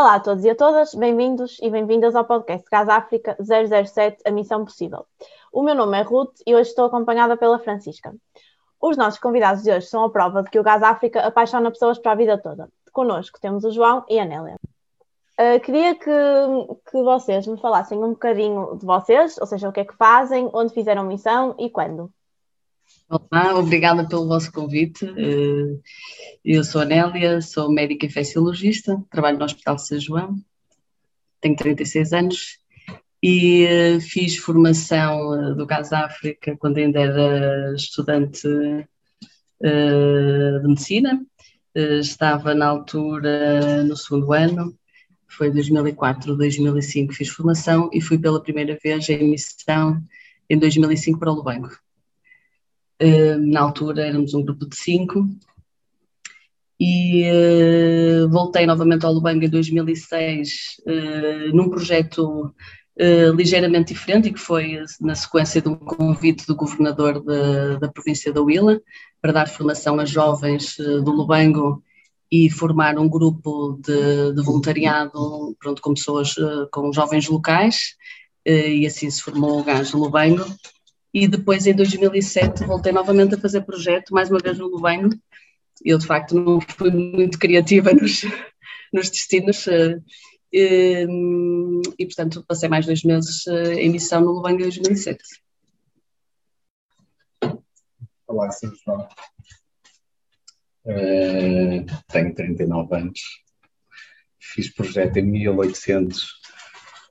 Olá a todos e a todas, bem-vindos e bem-vindas ao podcast Gás África 007, a Missão Possível. O meu nome é Ruth e hoje estou acompanhada pela Francisca. Os nossos convidados de hoje são a prova de que o Gás África apaixona pessoas para a vida toda. Connosco temos o João e a Nélia. Uh, queria que, que vocês me falassem um bocadinho de vocês, ou seja, o que é que fazem, onde fizeram missão e quando. Olá, obrigada pelo vosso convite. Uh, eu sou a Nélia, sou médica infecciologista, trabalho no Hospital de São João, tenho 36 anos e uh, fiz formação do Gás África quando ainda era estudante de medicina. Estava na altura no segundo ano foi 2004, 2005 fiz formação e fui pela primeira vez em missão em 2005 para o Lubango. Na altura éramos um grupo de cinco e uh, voltei novamente ao Lubango em 2006 uh, hum, num projeto uh, ligeiramente diferente e que foi na sequência de um convite do governador de, da província da Huila para dar formação a jovens do Lubango e formar um grupo de, de voluntariado pronto, com pessoas, com jovens locais, e assim se formou o Gás Lubango. E depois, em 2007, voltei novamente a fazer projeto, mais uma vez no Lubango. Eu, de facto, não fui muito criativa nos, nos destinos, eh, e, e, portanto, passei mais dois meses em missão no Lubango em 2007. Olá, Sr. João. Tenho 39 anos. Fiz projeto em 1800.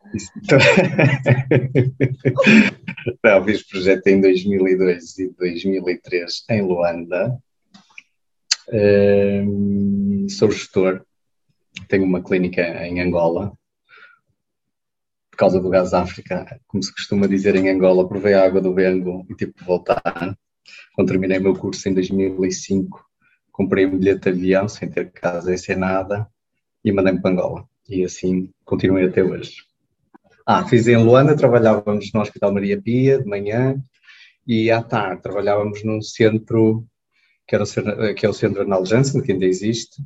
Não, fiz projeto em 2002 e 2003 em Luanda. Uh, sou gestor, tenho uma clínica em Angola. Por causa do gás África, como se costuma dizer em Angola, provei a água do Bengo e tive que voltar. Quando terminei meu curso em 2005, comprei um bilhete de avião sem ter casa e sem nada e mandei-me para Angola. E assim continuei até hoje. Ah, fiz em Luanda, trabalhávamos no Hospital Maria Pia de manhã e à tarde trabalhávamos num centro que, era o, que é o Centro Arnaldo Janssen, que ainda existe,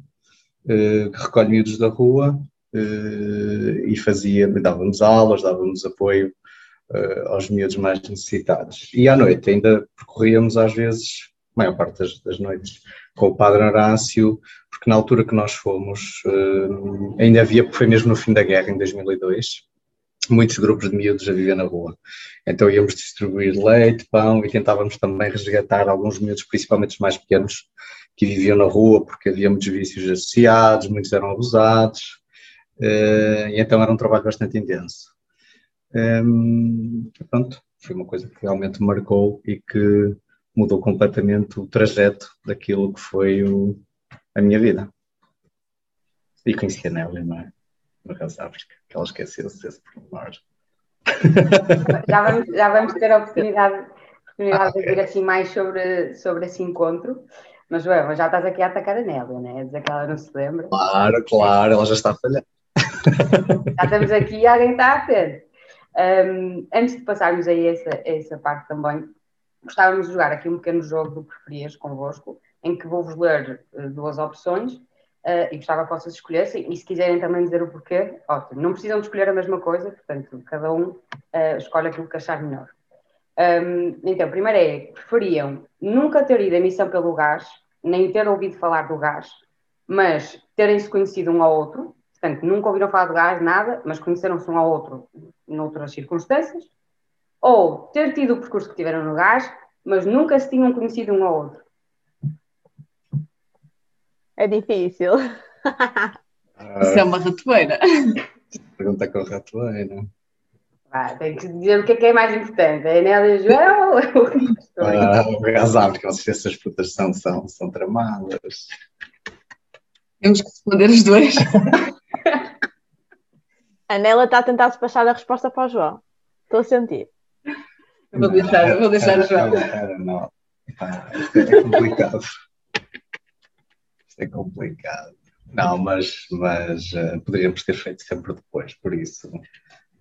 eh, que recolhe miúdos da rua eh, e fazia, dávamos aulas, dávamos apoio eh, aos miúdos mais necessitados. E à noite ainda percorríamos às vezes, a maior parte das, das noites, com o Padre Horácio, porque na altura que nós fomos, ainda havia, foi mesmo no fim da guerra, em 2002, muitos grupos de miúdos a viver na rua. Então íamos distribuir leite, pão e tentávamos também resgatar alguns miúdos, principalmente os mais pequenos, que viviam na rua porque havia muitos vícios associados, muitos eram abusados, uh, e então era um trabalho bastante intenso. Um, pronto, foi uma coisa que realmente marcou e que mudou completamente o trajeto daquilo que foi o, a minha vida. E conheci a Nelly, não é? Da África, que ela esqueceu-se desse pormenor. Já vamos, já vamos ter a oportunidade, oportunidade ah, okay. de dizer assim mais sobre, sobre esse encontro. Mas já estás aqui a atacar a Nélia, né? Dizer que ela não se lembra. Claro, claro, ela já está a falhar. Já estamos aqui e alguém está a ter. Um, antes de passarmos a essa, a essa parte também, gostávamos de jogar aqui um pequeno jogo do preferias convosco, em que vou-vos ler uh, duas opções uh, e gostava que vocês escolhessem, e se quiserem também dizer o porquê, ótimo. Não precisam de escolher a mesma coisa, portanto, cada um uh, escolhe aquilo que achar melhor. Um, então, primeiro é, preferiam nunca ter ido a missão pelo gás, nem ter ouvido falar do gás, mas terem-se conhecido um ao outro, portanto, nunca ouviram falar do gás, nada, mas conheceram-se um ao outro noutras circunstâncias, ou ter tido o percurso que tiveram no gás, mas nunca se tinham conhecido um ao outro? É difícil. Isso é uma ratoeira. Pergunta com a ratoeira. Ah, tem que dizer o que é, que é mais importante. É a Nélia João ou é o ah, Azar, porque vocês essas putas são, são, são tramadas. Temos que responder os dois. a Nélia está a tentar despachar a resposta para o João. Estou a sentir. Vou deixar, vou deixar o João. Não, isto é complicado. Isto é complicado. Não, mas, mas uh, poderíamos ter feito sempre depois, por isso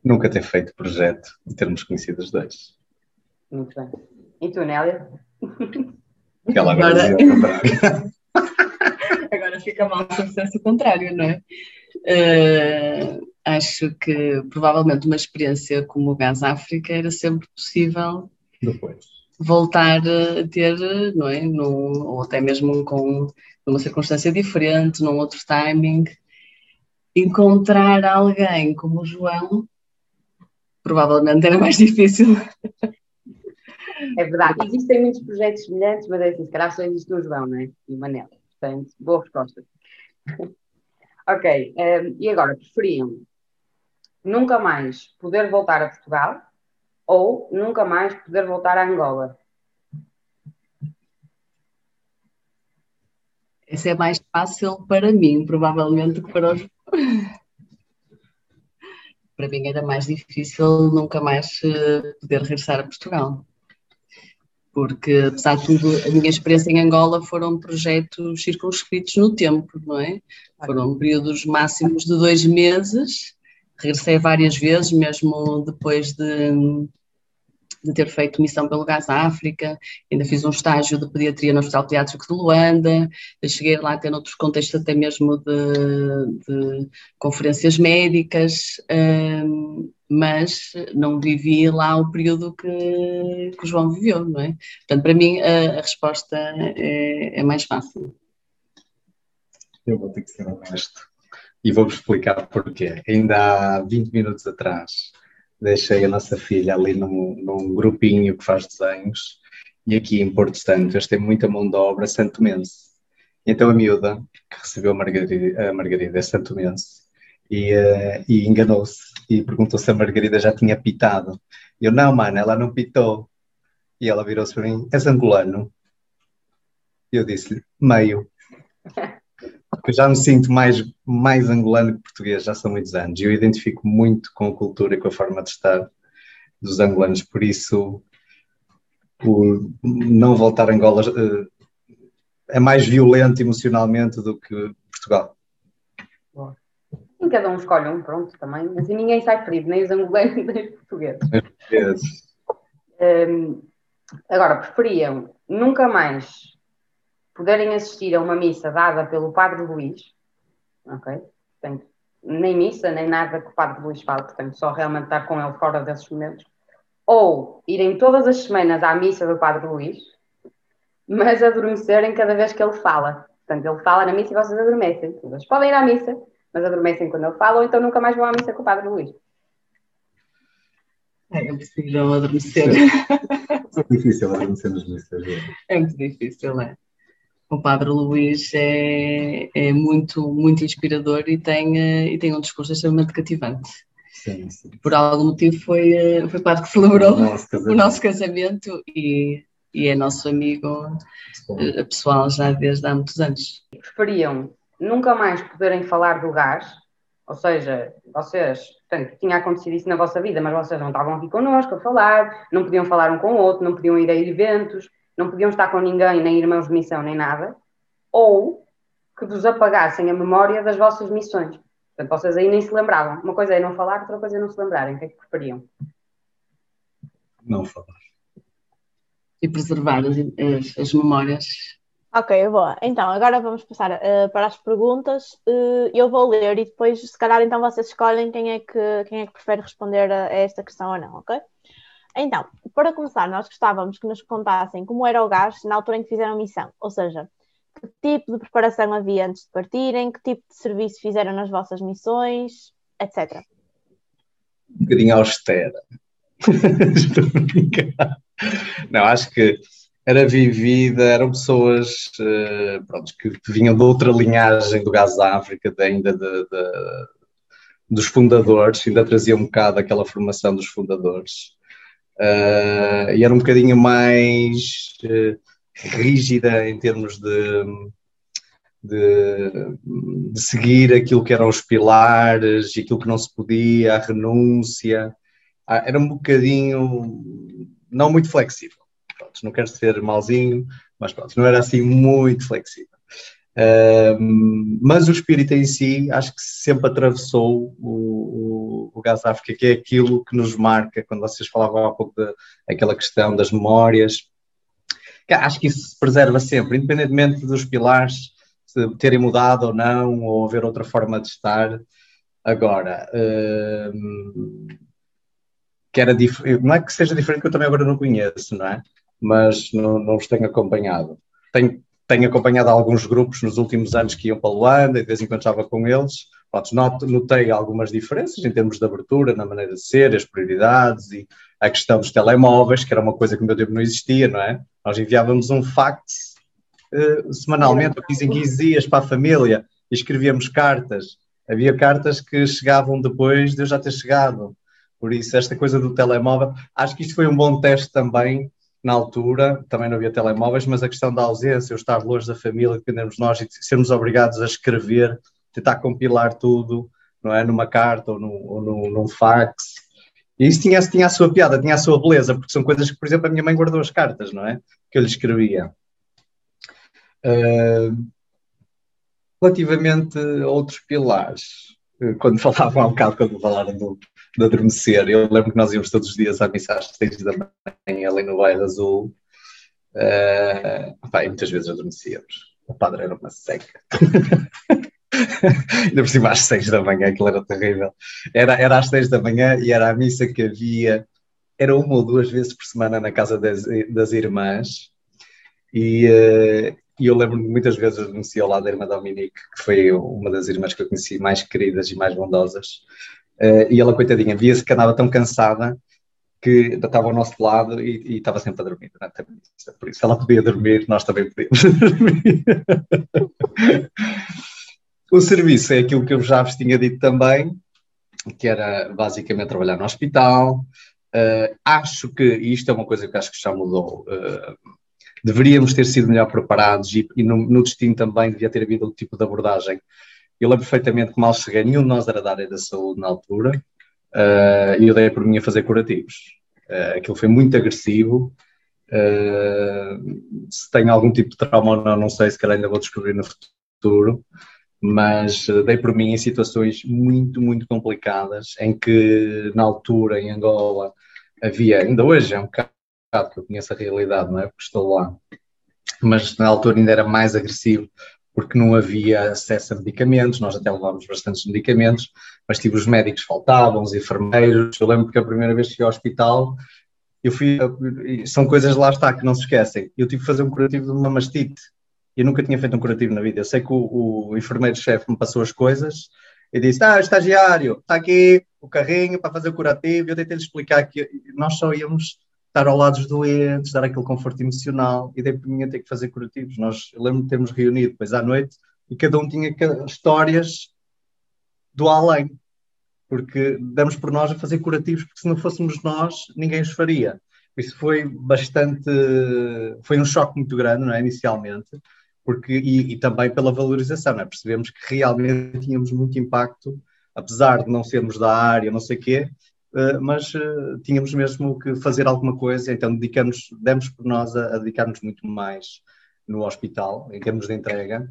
nunca ter feito projeto e termos conhecido os dois. Muito bem. E tu, Nélia? Ela agora, agora... agora fica mal se fosse o contrário, não é? Uh, acho que provavelmente uma experiência como o Gás África era sempre possível Depois. Voltar a ter, não é? No, ou até mesmo com numa circunstância diferente, num outro timing. Encontrar alguém como o João provavelmente era mais difícil. É verdade. Existem muitos projetos semelhantes, mas é assim, se calhar só existe o João, não é? E o Manel. Portanto, boa resposta. ok. Um, ehm, e agora, preferiam nunca mais poder voltar a Portugal ou nunca mais poder voltar a Angola? Essa é mais fácil para mim, provavelmente, do que para os. para mim era mais difícil nunca mais eh, poder regressar a Portugal. Porque, apesar de tudo, a minha experiência em Angola foram projetos circunscritos no tempo, não é? Foram períodos máximos de dois meses regressei várias vezes, mesmo depois de, de ter feito missão pelo Gás África, ainda fiz um estágio de pediatria no Hospital Pediátrico de Luanda, cheguei lá até noutros contextos até mesmo de, de conferências médicas, um, mas não vivi lá o período que, que o João viveu, não é? Portanto, para mim a, a resposta é, é mais fácil. Eu vou ter que ser honesto e vou-vos explicar porquê. Ainda há 20 minutos atrás deixei a nossa filha ali num, num grupinho que faz desenhos e aqui em Porto Santo eles têm muita mão de obra santomense. Então a miúda, que recebeu a Margarida, a Margarida é santomense, e, uh, e enganou-se e perguntou se a Margarida já tinha pitado. Eu, não, mano, ela não pitou. E ela virou-se para mim, és angolano? Eu disse-lhe, meio. porque já me sinto mais, mais angolano que português, já são muitos anos, e eu identifico muito com a cultura e com a forma de estar dos angolanos, por isso o não voltar a Angola uh, é mais violento emocionalmente do que Portugal. Boa. E cada um escolhe um, pronto, também, mas ninguém sai ferido, nem os angolanos, nem os portugueses. Um, agora, preferiam nunca mais poderem assistir a uma missa dada pelo Padre Luís, ok? Portanto, nem missa, nem nada que o Padre Luís fale, portanto, só realmente estar com ele fora desses momentos. Ou irem todas as semanas à missa do Padre Luís, mas adormecerem cada vez que ele fala. Portanto, ele fala na missa e vocês adormecem. Vocês podem ir à missa, mas adormecem quando ele fala, ou então nunca mais vão à missa com o Padre Luís. É impossível adormecer. É difícil adormecer nas missas. É muito difícil, é o Padre Luís é, é muito, muito inspirador e tem, eh, e tem um discurso extremamente cativante. Sim, sim. Por algum motivo foi, eh, foi o padre que celebrou o nosso casamento, o nosso casamento e, e é nosso amigo eh, pessoal já desde há muitos anos. Preferiam nunca mais poderem falar do gás, ou seja, vocês, portanto, tinha acontecido isso na vossa vida, mas vocês não estavam aqui connosco a falar, não podiam falar um com o outro, não podiam ir a eventos, não podiam estar com ninguém, nem irmãos de missão, nem nada, ou que vos apagassem a memória das vossas missões. Portanto, vocês aí nem se lembravam. Uma coisa é não falar, outra coisa é não se lembrarem. O que é que preferiam? Não falar. E preservar as, as, as memórias. Ok, boa. Então, agora vamos passar uh, para as perguntas. Uh, eu vou ler e depois, se calhar, então vocês escolhem quem é que, quem é que prefere responder a, a esta questão ou não, ok? Então, para começar, nós gostávamos que nos contassem como era o gás na altura em que fizeram a missão, ou seja, que tipo de preparação havia antes de partirem, que tipo de serviço fizeram nas vossas missões, etc. Um bocadinho austera. Estou a brincar. Não, acho que era vivida, eram pessoas uh, pronto, que vinham de outra linhagem do Gás da África, ainda de, de, dos fundadores, ainda trazia um bocado aquela formação dos fundadores. Uh, e era um bocadinho mais uh, rígida em termos de, de, de, seguir aquilo que eram os pilares aquilo que não se podia, a renúncia. Ah, era um bocadinho não muito flexível. Pronto, não quero ser malzinho, mas pronto, não era assim muito flexível. Uh, mas o espírito em si acho que sempre atravessou o, o, Gás África, que é aquilo que nos marca, quando vocês falavam há pouco daquela questão das memórias, acho que isso se preserva sempre, independentemente dos pilares, terem mudado ou não, ou haver outra forma de estar. Agora, que era não é que seja diferente, que eu também agora não conheço, não é? Mas não, não os tenho acompanhado. Tenho, tenho acompanhado alguns grupos nos últimos anos que iam para Luanda e de vez em quando estava com eles. Pronto, notei algumas diferenças em termos de abertura, na maneira de ser, as prioridades e a questão dos telemóveis, que era uma coisa que no meu tempo não existia, não é? Nós enviávamos um fax uh, semanalmente, ou 15 em 15 dias para a família, e escrevíamos cartas. Havia cartas que chegavam depois de eu já ter chegado. Por isso, esta coisa do telemóvel, acho que isto foi um bom teste também na altura, também não havia telemóveis, mas a questão da ausência, o estar longe da família, dependermos nós e sermos obrigados a escrever, tentar compilar tudo, não é? Numa carta ou, no, ou no, num fax. E isso tinha, tinha a sua piada, tinha a sua beleza, porque são coisas que, por exemplo, a minha mãe guardou as cartas, não é? Que eu lhe escrevia. Uh, relativamente a outros pilares, quando falavam há um bocado, quando falaram do, de adormecer, eu lembro que nós íamos todos os dias à missa às seis da manhã ali no Bairro Azul, uh, pá, muitas vezes adormecíamos. O padre era uma seca. Ainda por cima às seis da manhã, aquilo era terrível. Era, era às seis da manhã e era a missa que havia, era uma ou duas vezes por semana na casa das, das irmãs. E, uh, e eu lembro-me muitas vezes eu conheci ao lado da irmã Dominique, que foi uma das irmãs que eu conheci mais queridas e mais bondosas. Uh, e ela, coitadinha, via-se que andava tão cansada que estava ao nosso lado e, e estava sempre a dormir durante a missa. Por isso, ela podia dormir, nós também podíamos dormir. O serviço é aquilo que eu já vos tinha dito também, que era basicamente trabalhar no hospital. Uh, acho que, e isto é uma coisa que acho que já mudou, uh, deveríamos ter sido melhor preparados e, e no, no, destino também devia ter havido outro tipo de abordagem. Eu lembro perfeitamente que mal cheguei, nenhum de nós era da área da saúde na altura, uh, e eu dei por mim a fazer curativos. Uh, aquilo foi muito agressivo. Uh, se tem algum tipo de trauma ou não, não sei, se calhar ainda vou descobrir no futuro, mas dei por mim em situações muito, muito complicadas, em que na altura, em Angola, havia, ainda hoje é um bocado que eu conheço a realidade, não é? Porque estou lá. Mas na altura ainda era mais agressivo, porque não havia acesso a medicamentos, nós até levávamos bastantes medicamentos, mas tipo, os médicos faltavam, os enfermeiros. Eu lembro que a primeira vez que fui ao hospital, eu fui, são coisas lá está que não se esquecem. Eu tive que fazer um curativo de uma mastite. Eu nunca tinha feito um curativo na vida. Eu sei que o, o enfermeiro-chefe me passou as coisas e disse: Ah, estagiário, está aqui o carrinho para fazer o curativo. Eu tentei-lhe explicar que nós só íamos estar ao lado dos doentes, dar aquele conforto emocional, e daí por mim ter que fazer curativos. Nós, eu lembro de termos reunido depois à noite e cada um tinha histórias do além, porque damos por nós a fazer curativos, porque se não fôssemos nós, ninguém os faria. Isso foi bastante, foi um choque muito grande, não é, inicialmente, porque, e, e também pela valorização, é? percebemos que realmente tínhamos muito impacto, apesar de não sermos da área, não sei o quê, eh, mas uh, tínhamos mesmo que fazer alguma coisa, então dedicamos, demos por nós a, a dedicar-nos muito mais no hospital, em termos de entrega,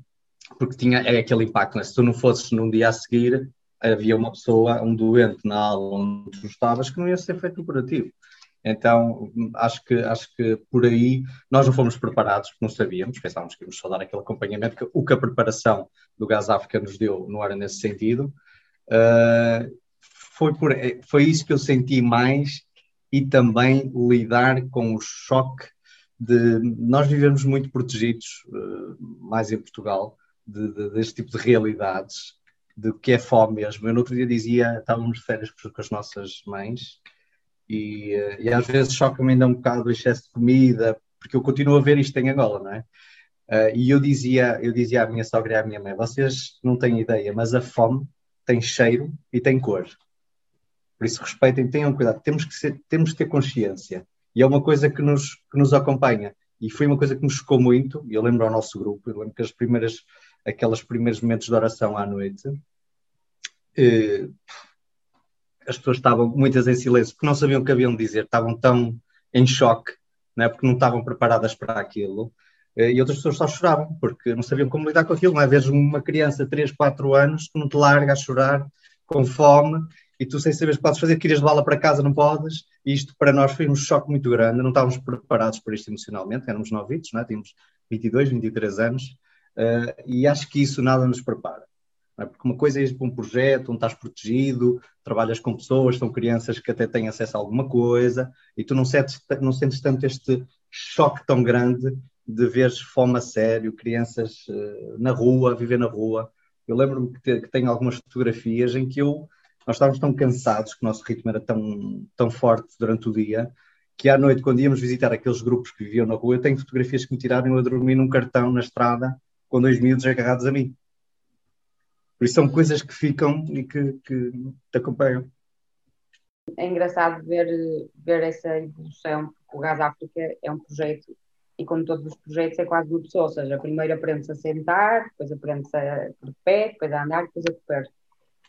porque tinha é aquele impacto, né? se tu não fosses num dia a seguir, havia uma pessoa, um doente na aula onde tu estavas que não ia ser feito curativo. Então, acho que, acho que por aí nós não fomos preparados, porque não sabíamos, pensávamos que íamos só dar aquele acompanhamento, que, o que a preparação do Gás África nos deu não era nesse sentido. Uh, foi, por, foi isso que eu senti mais e também lidar com o choque de nós vivemos muito protegidos, eh, mais em Portugal, de, de, deste tipo de realidades, de que é fome mesmo. Eu no outro dia dizia, estávamos de férias com as nossas mães e, eh, e às vezes choca-me ainda um bocado o excesso de comida, porque eu continuo a ver isto em Angola, não é? Uh, e eu dizia, eu dizia à minha sogra e à minha mãe, vocês não têm ideia, mas a fome tem cheiro e tem cor. Por isso, respeitem, tenham cuidado. Temos que, ser, temos que ter consciência. E é uma coisa que nos, que nos acompanha. E foi uma coisa que nos chocou muito. Eu lembro ao nosso grupo, eu lembro que as primeiras, aqueles primeiros momentos de oração à noite, eh, as pessoas estavam muitas em silêncio, porque não sabiam o que haviam de dizer, estavam tão em choque, né, porque não estavam preparadas para aquilo. Eh, e outras pessoas só choravam, porque não sabiam como lidar com aquilo. Não é? Uma criança de 3, 4 anos que não te larga a chorar, com fome, e tu sem saber o que podes fazer, querias levá-la para casa, não podes, e isto para nós foi um choque muito grande, não estávamos preparados para isto emocionalmente, éramos novitos, é? tínhamos 22, 23 anos, uh, e acho que isso nada nos prepara. É? Porque uma coisa é ir para um projeto onde estás protegido, trabalhas com pessoas, são crianças que até têm acesso a alguma coisa, e tu não sentes, não sentes tanto este choque tão grande de ver fome a sério, crianças uh, na rua, viver na rua. Eu lembro-me que, que tenho algumas fotografias em que eu, nós estávamos tão cansados, que o nosso ritmo era tão, tão forte durante o dia, que à noite, quando íamos visitar aqueles grupos que viviam na rua, eu tenho fotografias que me tiraram a dormir num cartão na estrada com dois miúdos agarrados a mim. Por isso são coisas que ficam e que, que te acompanham. É engraçado ver, ver essa evolução, porque o Gás África é um projeto e como todos os projetos é quase uma pessoa, ou seja, primeiro aprende-se a sentar, depois aprende-se a de pé, depois a andar, depois a correr.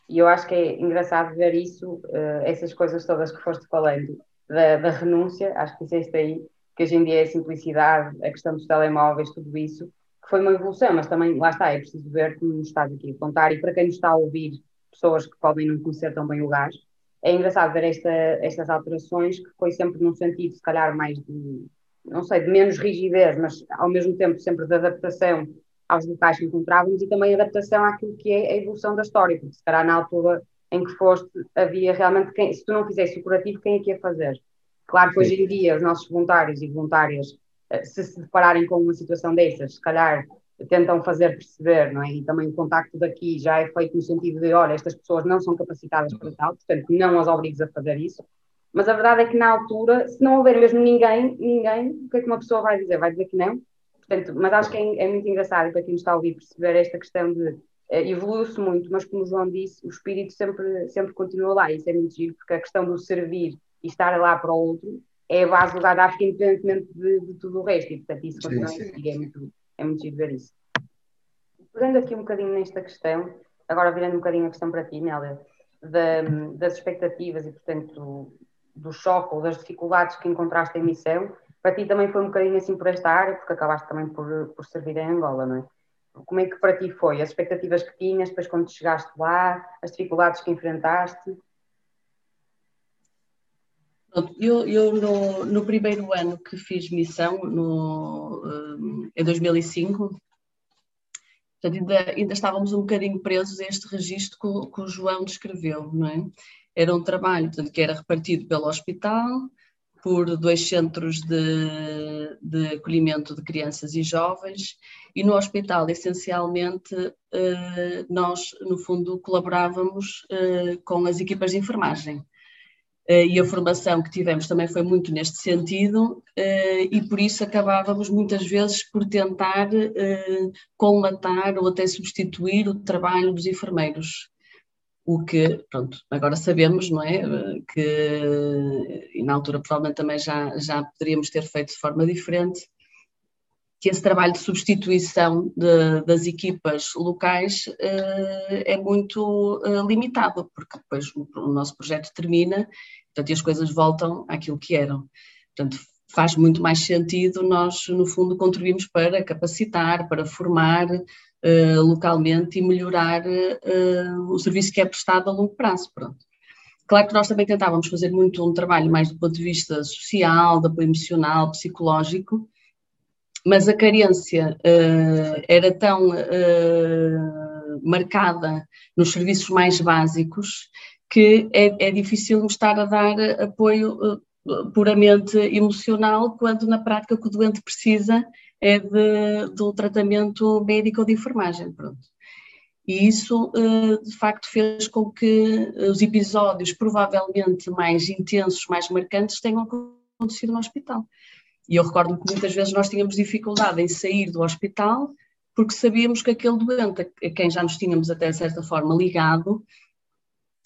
E eu acho que é engraçado ver isso, uh, essas coisas todas que foste falando, da, da, renúncia, acho que isso aí, que hoje em dia é a simplicidade, a questão dos telemóveis, tudo isso, que foi uma evolução, mas também, lá está, é preciso ver como nos estás aqui a contar, e para quem nos está a ouvir, pessoas que podem não conhecer tão bem o gás, é engraçado ver esta, estas alterações, que foi sempre num sentido, se calhar, mais de não sei, de menos rigidez, mas ao mesmo tempo sempre de adaptação aos locais que encontrávamos e também adaptação àquilo que é a evolução da história, porque se calhar na altura em que foste havia realmente, quem, se tu não fizesse o curativo, quem é que ia fazer? Claro que hoje em dia os nossos voluntários e voluntárias, se se depararem com uma situação dessas, se calhar tentam fazer perceber, não é? E também o contacto daqui já é feito no sentido de, olha, estas pessoas não são capacitadas para tal, portanto não as obrigues a fazer isso, mas a verdade é que na altura, se não houver mesmo ninguém, ninguém, o que é que uma pessoa vai dizer? Vai dizer que não? Portanto, mas acho que é, é muito engraçado para quem nos está a ouvir perceber esta questão de eh, evoluiu-se muito, mas como o João disse, o espírito sempre, sempre continua lá, e isso é muito giro, porque a questão do servir e estar lá para o outro é a base do Gaddafi, independentemente de, de, tudo o resto, e portanto isso continua sim, sim. é muito, é muito giro ver isso. Pegando aqui um bocadinho nesta questão, agora virando um bocadinho a questão para ti, Nélia, das expectativas e, portanto, do choque ou das dificuldades que encontraste em missão, para ti também foi um bocadinho assim por esta área, porque acabaste também por, por servir em Angola, não é? Como é que para ti foi? As expectativas que tinhas, depois quando chegaste lá, as dificuldades que enfrentaste? Eu, eu no, no, primeiro ano que fiz missão, no, eh, em 2005, portanto, ainda, ainda estávamos um bocadinho presos a este registro que, que o João descreveu, não é? Era um trabalho portanto, que era repartido pelo hospital, por dois centros de, de acolhimento de crianças e jovens, e no hospital, essencialmente, eh, nós, no fundo, colaborávamos eh, com as equipas de enfermagem. Eh, e a formação que tivemos também foi muito neste sentido, e por isso acabávamos muitas vezes por tentar colmatar ou até substituir o trabalho dos enfermeiros. O que, pronto, agora sabemos, não é, que, e na altura provavelmente também já, já poderíamos ter feito de forma diferente, que esse trabalho de substituição de, das equipas locais uh, é muito uh, limitado, porque depois o, o, nosso projeto termina, portanto, e as coisas voltam àquilo que eram. Portanto, faz muito mais sentido nós, no fundo, contribuirmos para capacitar, para formar, uh, localmente e melhorar uh, o serviço que é prestado a longo prazo. Pronto. Claro que nós também tentávamos fazer muito um trabalho mais do ponto de vista social, de apoio emocional, psicológico, mas a carência uh, era tão marcada nos serviços mais básicos que é, é difícil estar a dar apoio puramente emocional, quando na prática o que o doente precisa é de, do tratamento médico ou de enfermagem, pronto. E isso, de facto, fez com que os episódios provavelmente mais intensos, mais marcantes, tenham acontecido no hospital. E eu recordo que muitas vezes nós tínhamos dificuldade em sair do hospital porque sabíamos que aquele doente, a quem já nos tínhamos até de certa forma ligado,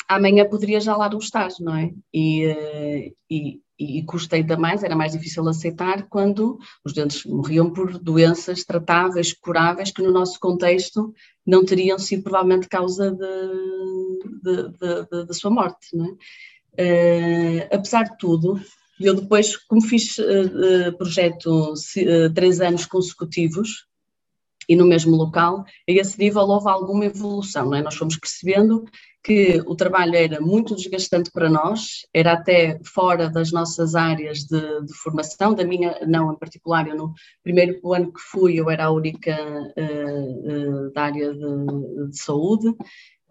amanhã poderia já lá não estar, não é? E, eh, e, e custa ainda mais, era mais difícil aceitar quando os doentes morriam por doenças tratáveis, curáveis, que no nosso contexto não teriam sido provavelmente causa da sua morte. Uh, apesar de tudo, eu depois, como fiz uh, projeto uh, três anos consecutivos, e no mesmo local, a esse nível houve alguma evolução, não é? Nós fomos percebendo que o trabalho era muito desgastante para nós, era até fora das nossas áreas de, de formação, da minha não em particular, eu no primeiro ano que fui eu era a única uh, uh, da área de, de saúde,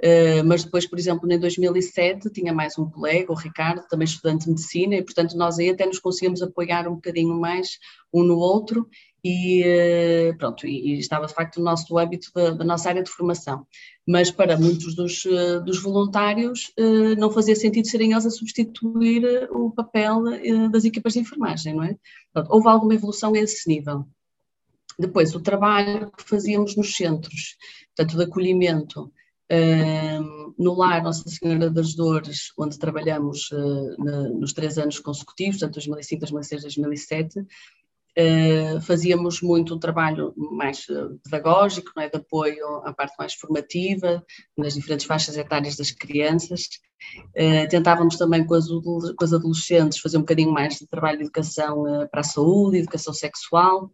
Uh, mas depois, por exemplo, em 2007 tinha mais um colega, o Ricardo, também estudante de medicina, e portanto nós aí até nos conseguimos apoiar um bocadinho mais um no outro e uh, pronto, e, e, estava de facto no nosso âmbito da, da, nossa área de formação. Mas para muitos dos, uh, dos voluntários não fazia sentido serem eles a substituir o papel das equipas de enfermagem, não é? Houve alguma evolução a esse nível. Depois, o trabalho que fazíamos nos centros, portanto, de acolhimento, no lar Nossa Senhora das Dores, onde trabalhamos uh, na, nos três anos consecutivos, portanto 2005, 2006, 2007, uh, fazíamos muito um trabalho mais uh, pedagógico, não é, de apoio à parte mais formativa, nas diferentes faixas etárias das crianças. Uh, tentávamos também com as, com as, adolescentes fazer um bocadinho mais de trabalho de educação para a saúde, educação sexual.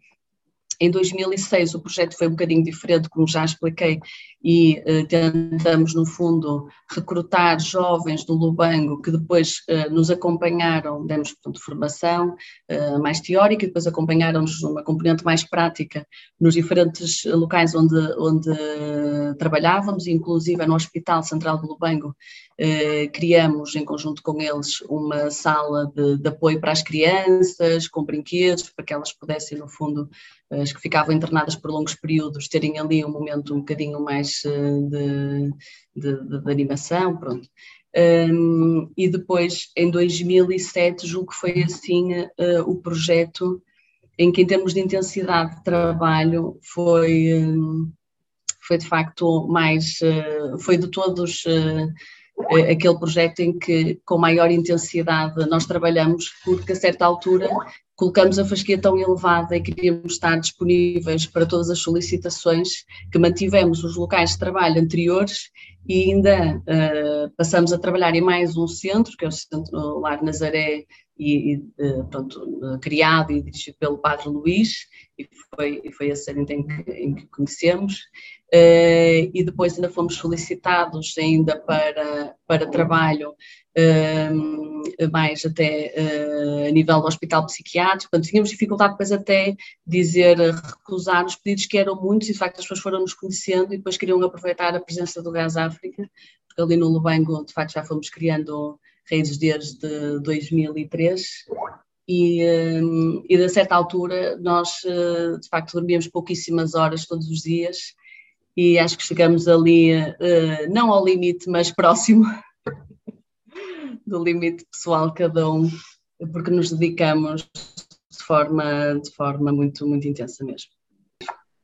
Em 2006 o projeto foi um bocadinho diferente, como já expliquei, e uh, tentamos, no fundo, recrutar jovens do Lubango que depois uh, nos acompanharam, demos, portanto, formação uh, mais teórica e depois acompanharam-nos numa componente mais prática nos diferentes locais onde, onde trabalhávamos, inclusive no Hospital Central do Lubango, criamos, em conjunto com eles, uma sala de, de apoio para as crianças, com brinquedos, para que elas pudessem, no fundo, as que ficavam internadas por longos períodos, terem ali um momento um bocadinho mais de, de, de, de animação, pronto. Um, e depois, em 2007, julgo que foi assim uh, o projeto em que, em termos de intensidade de trabalho, foi, um, foi de facto mais, uh, foi de todos uh, aquele projeto em que, com maior intensidade, nós trabalhamos, porque a certa altura colocamos a fasquia tão elevada e queríamos estar disponíveis para todas as solicitações que mantivemos os locais de trabalho anteriores e ainda uh, passamos a trabalhar em mais um centro, que é o Centro Lar Nazaré, e, e uh, pronto, uh, criado e dirigido pelo Padre Luís, e foi, e foi a série em que, em que conhecemos. e depois ainda fomos solicitados ainda para, para trabalho mais até uh, a nível do hospital psiquiátrico, portanto tínhamos dificuldade depois até dizer, recusar os pedidos que eram muitos e de facto as pessoas foram nos conhecendo e depois queriam aproveitar a presença do Gás África, porque ali no Lubango de facto já fomos criando redes desde 2003 e, e de certa altura nós uh, de facto dormíamos pouquíssimas horas todos os dias e acho que chegamos ali, uh, não ao limite, mas próximo do limite pessoal cada um, porque nos dedicamos de forma, de forma muito, muito intensa mesmo.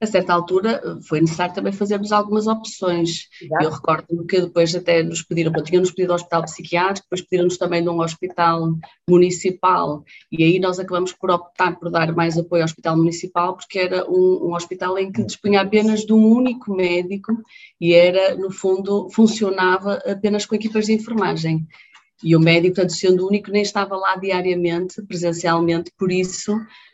A certa altura foi necessário também fazermos algumas opções. Exato. Eu recordo-me que depois até nos pediram, bom, tínhamos pedido ao hospital psiquiátrico, depois pediram-nos também de um hospital municipal, e aí nós acabamos por optar por dar mais apoio ao hospital municipal, porque era um, um hospital em que dispunha apenas de um único médico e era, no fundo, funcionava apenas com equipas de enfermagem. E o médico, portanto, sendo único, nem estava lá diariamente, presencialmente, por isso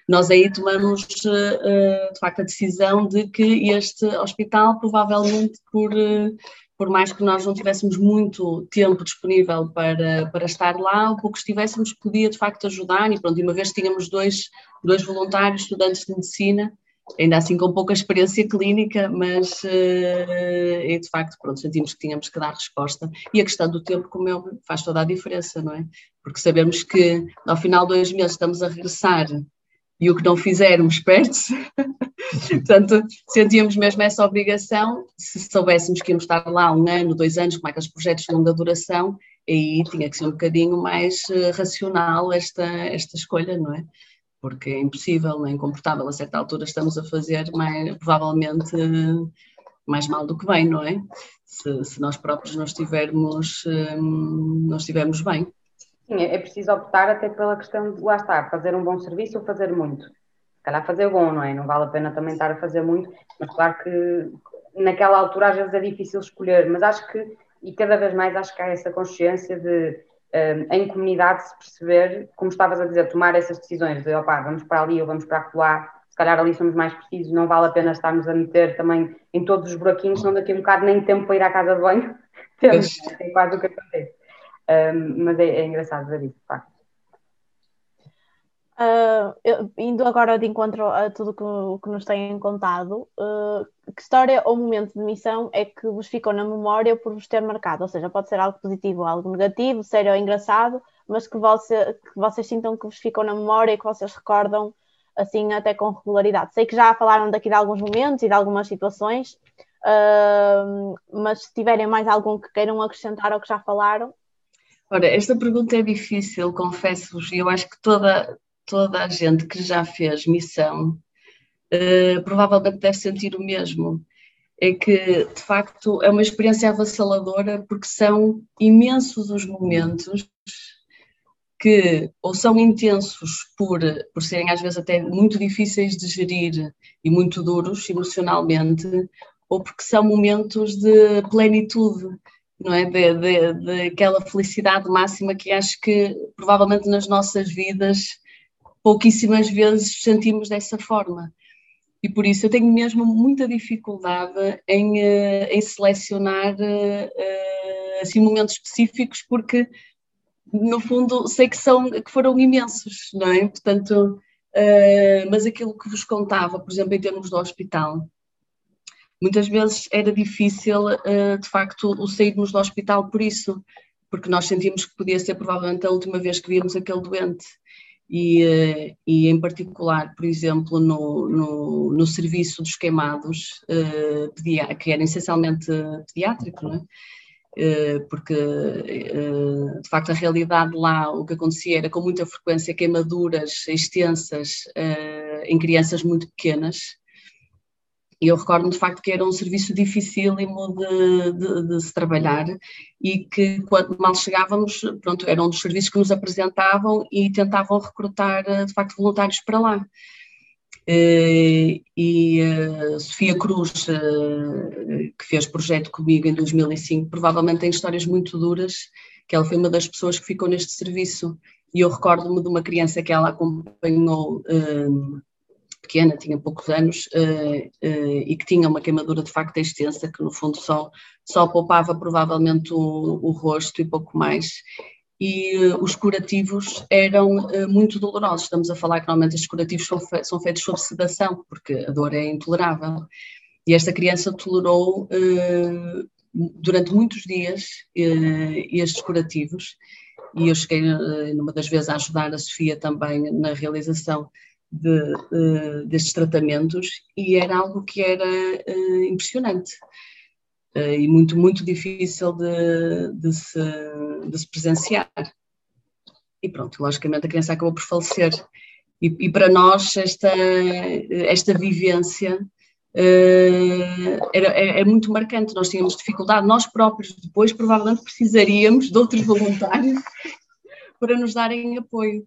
nós aí tomamos, eh, eh, de facto, a decisão de que este hospital, provavelmente, por, eh, por mais que nós não tivéssemos muito tempo disponível para, para estar lá, o pouco estivéssemos podia, de facto, ajudar. E pronto, e uma vez tínhamos dois, dois voluntários, estudantes de medicina, ainda assim com pouca experiência clínica, mas uh, de facto, pronto, sentimos que tínhamos que dar resposta. E a questão do tempo, como eu, faz toda a diferença, não é? Porque sabemos que ao final de dois meses estamos a regressar e o que não fizermos perde-se. Portanto, sentíamos mesmo essa obrigação, se soubéssemos que íamos estar lá um ano, dois anos, como é aqueles projetos de longa duração, aí tinha que ser um bocadinho mais uh, racional esta, esta escolha, não é? porque é impossível, é incomportável. A certa altura estamos a fazer mais, provavelmente mais mal do que bem, não é? Se, se nós próprios não estivermos, hum, não estivermos bem. Sim, é preciso optar até pela questão de, lá estar, fazer um bom serviço ou fazer muito. Se calhar fazer bom, não é? Não vale a pena também estar a fazer muito, mas claro que naquela altura às vezes é difícil escolher, mas acho que, e cada vez mais acho que há essa consciência de em comunidade se perceber, como estavas a dizer, tomar essas decisões de opá, vamos para ali ou vamos para lá, se calhar ali somos mais precisos, não vale a pena estarmos a meter também em todos os buraquinhos, não daqui a um bocado nem tempo para ir à casa de banho Temos, é quase o que acontece. Mas é, é, engraçado ver isso, de facto. Uh, eu, indo agora de encontro a tudo o que nos têm contado, uh, que história ou momento de missão é que vos ficou na memória por vos ter marcado? Ou seja, pode ser algo positivo algo negativo, sério ou engraçado, mas que, você, que vocês sintam que vos ficou na memória e que vocês recordam assim até com regularidade. Sei que já falaram daqui de alguns momentos e de algumas situações, uh, mas se tiverem mais algum que queiram acrescentar ao que já falaram. Ora, esta pergunta é difícil, confesso-vos, e eu acho que toda, toda a gente que já fez missão uh, provavelmente deve sentir o mesmo. É que, de facto, é uma experiência avassaladora porque são imensos os momentos que ou são intensos por, por serem às vezes até muito difíceis de gerir e muito duros emocionalmente, ou porque são momentos de plenitude, não é? De, de, de aquela felicidade máxima que acho que provavelmente nas nossas vidas pouquíssimas vezes sentimos dessa forma. E por isso eu tenho mesmo muita dificuldade em, eh, em selecionar eh, eh, assim, momentos específicos, porque no fundo sei que, são, que foram imensos, não é? Portanto, mas aquilo que vos contava, por exemplo, em termos do hospital, muitas vezes era difícil, de facto, o sairmos do hospital por isso, porque nós sentimos que podia ser provavelmente a última vez que víamos aquele doente e, eh, e em particular, por exemplo, no, no, no serviço dos queimados, uh, que era essencialmente pediátrico, não é? Porque de facto a realidade lá, o que acontecia era com muita frequência queimaduras extensas em crianças muito pequenas, e eu recordo-me de facto que era um serviço dificílimo de, de, de, se trabalhar e que quando mal chegávamos, pronto, era um dos serviços que nos apresentavam e tentavam recrutar de facto voluntários para lá. Eh, e a Sofia Cruz, eh, que fez projeto comigo em 2005, provavelmente tem histórias muito duras, que ela foi uma das pessoas que ficou neste serviço. E eu recordo-me de uma criança que ela acompanhou eh, pequena, tinha poucos anos, uh, uh, e que tinha uma queimadura de facto extensa, que no fundo só, só poupava provavelmente o, o rosto e pouco mais. E uh, os curativos eram muito dolorosos. Estamos a falar que normalmente estes curativos são, fe são feitos sob sedação, porque a dor é intolerável. E esta criança tolerou durante muitos dias estes curativos, e eu cheguei numa das vezes a ajudar a Sofia também na realização de, uh, destes tratamentos e era algo que era uh, impressionante uh, e muito, muito difícil de, de, se, de se presenciar. E pronto, logicamente a criança acabou por falecer. E, e para nós esta, esta vivência era, é, é, muito marcante. Nós tínhamos dificuldade, nós próprios depois provavelmente precisaríamos de outros voluntários para nos darem apoio.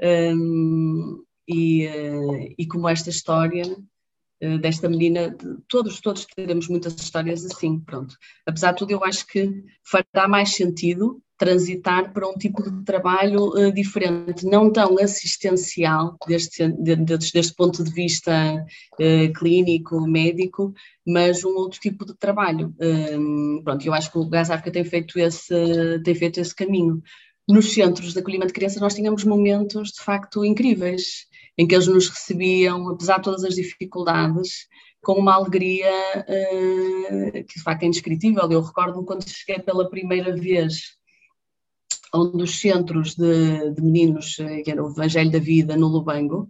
Um, e, uh, e como esta história uh, desta menina, todos, todos teremos muitas histórias assim, pronto. Apesar de tudo, eu acho que fará mais sentido transitar para um tipo de trabalho uh, diferente, não tão assistencial deste, de, deste ponto de vista clínico, médico, mas um outro tipo de trabalho. pronto, eu acho que o África tem feito esse, tem feito esse caminho nos centros de acolhimento de crianças nós tínhamos momentos de facto incríveis em que eles nos recebiam, apesar de todas as dificuldades, com uma alegria uh, que de facto é indescritível. Eu recordo-me quando cheguei pela primeira vez a um dos centros de, de meninos, eh, que era o Evangelho da Vida, no Lubango,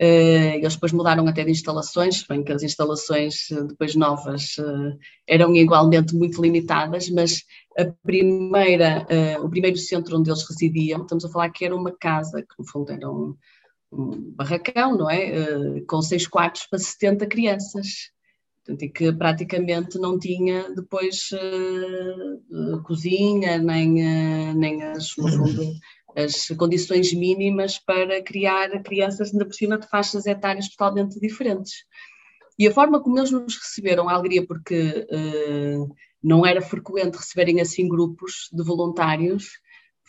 Uh, eles depois mudaram até de instalações, bem que as instalações depois novas uh, eram igualmente muito limitadas, mas a primeira, uh, o primeiro centro onde eles residiam, estamos a falar que era uma casa, que no fundo era um, um barracão, não é? Uh, com seis quartos para 70 crianças. Portanto, e que praticamente não tinha depois uh, uh, cozinha, nem, nem as, fundo, as condições mínimas para criar crianças, ainda por cima, de faixas etárias totalmente diferentes. E a forma como eles nos receberam, a alegria, porque não era frequente receberem assim grupos de voluntários,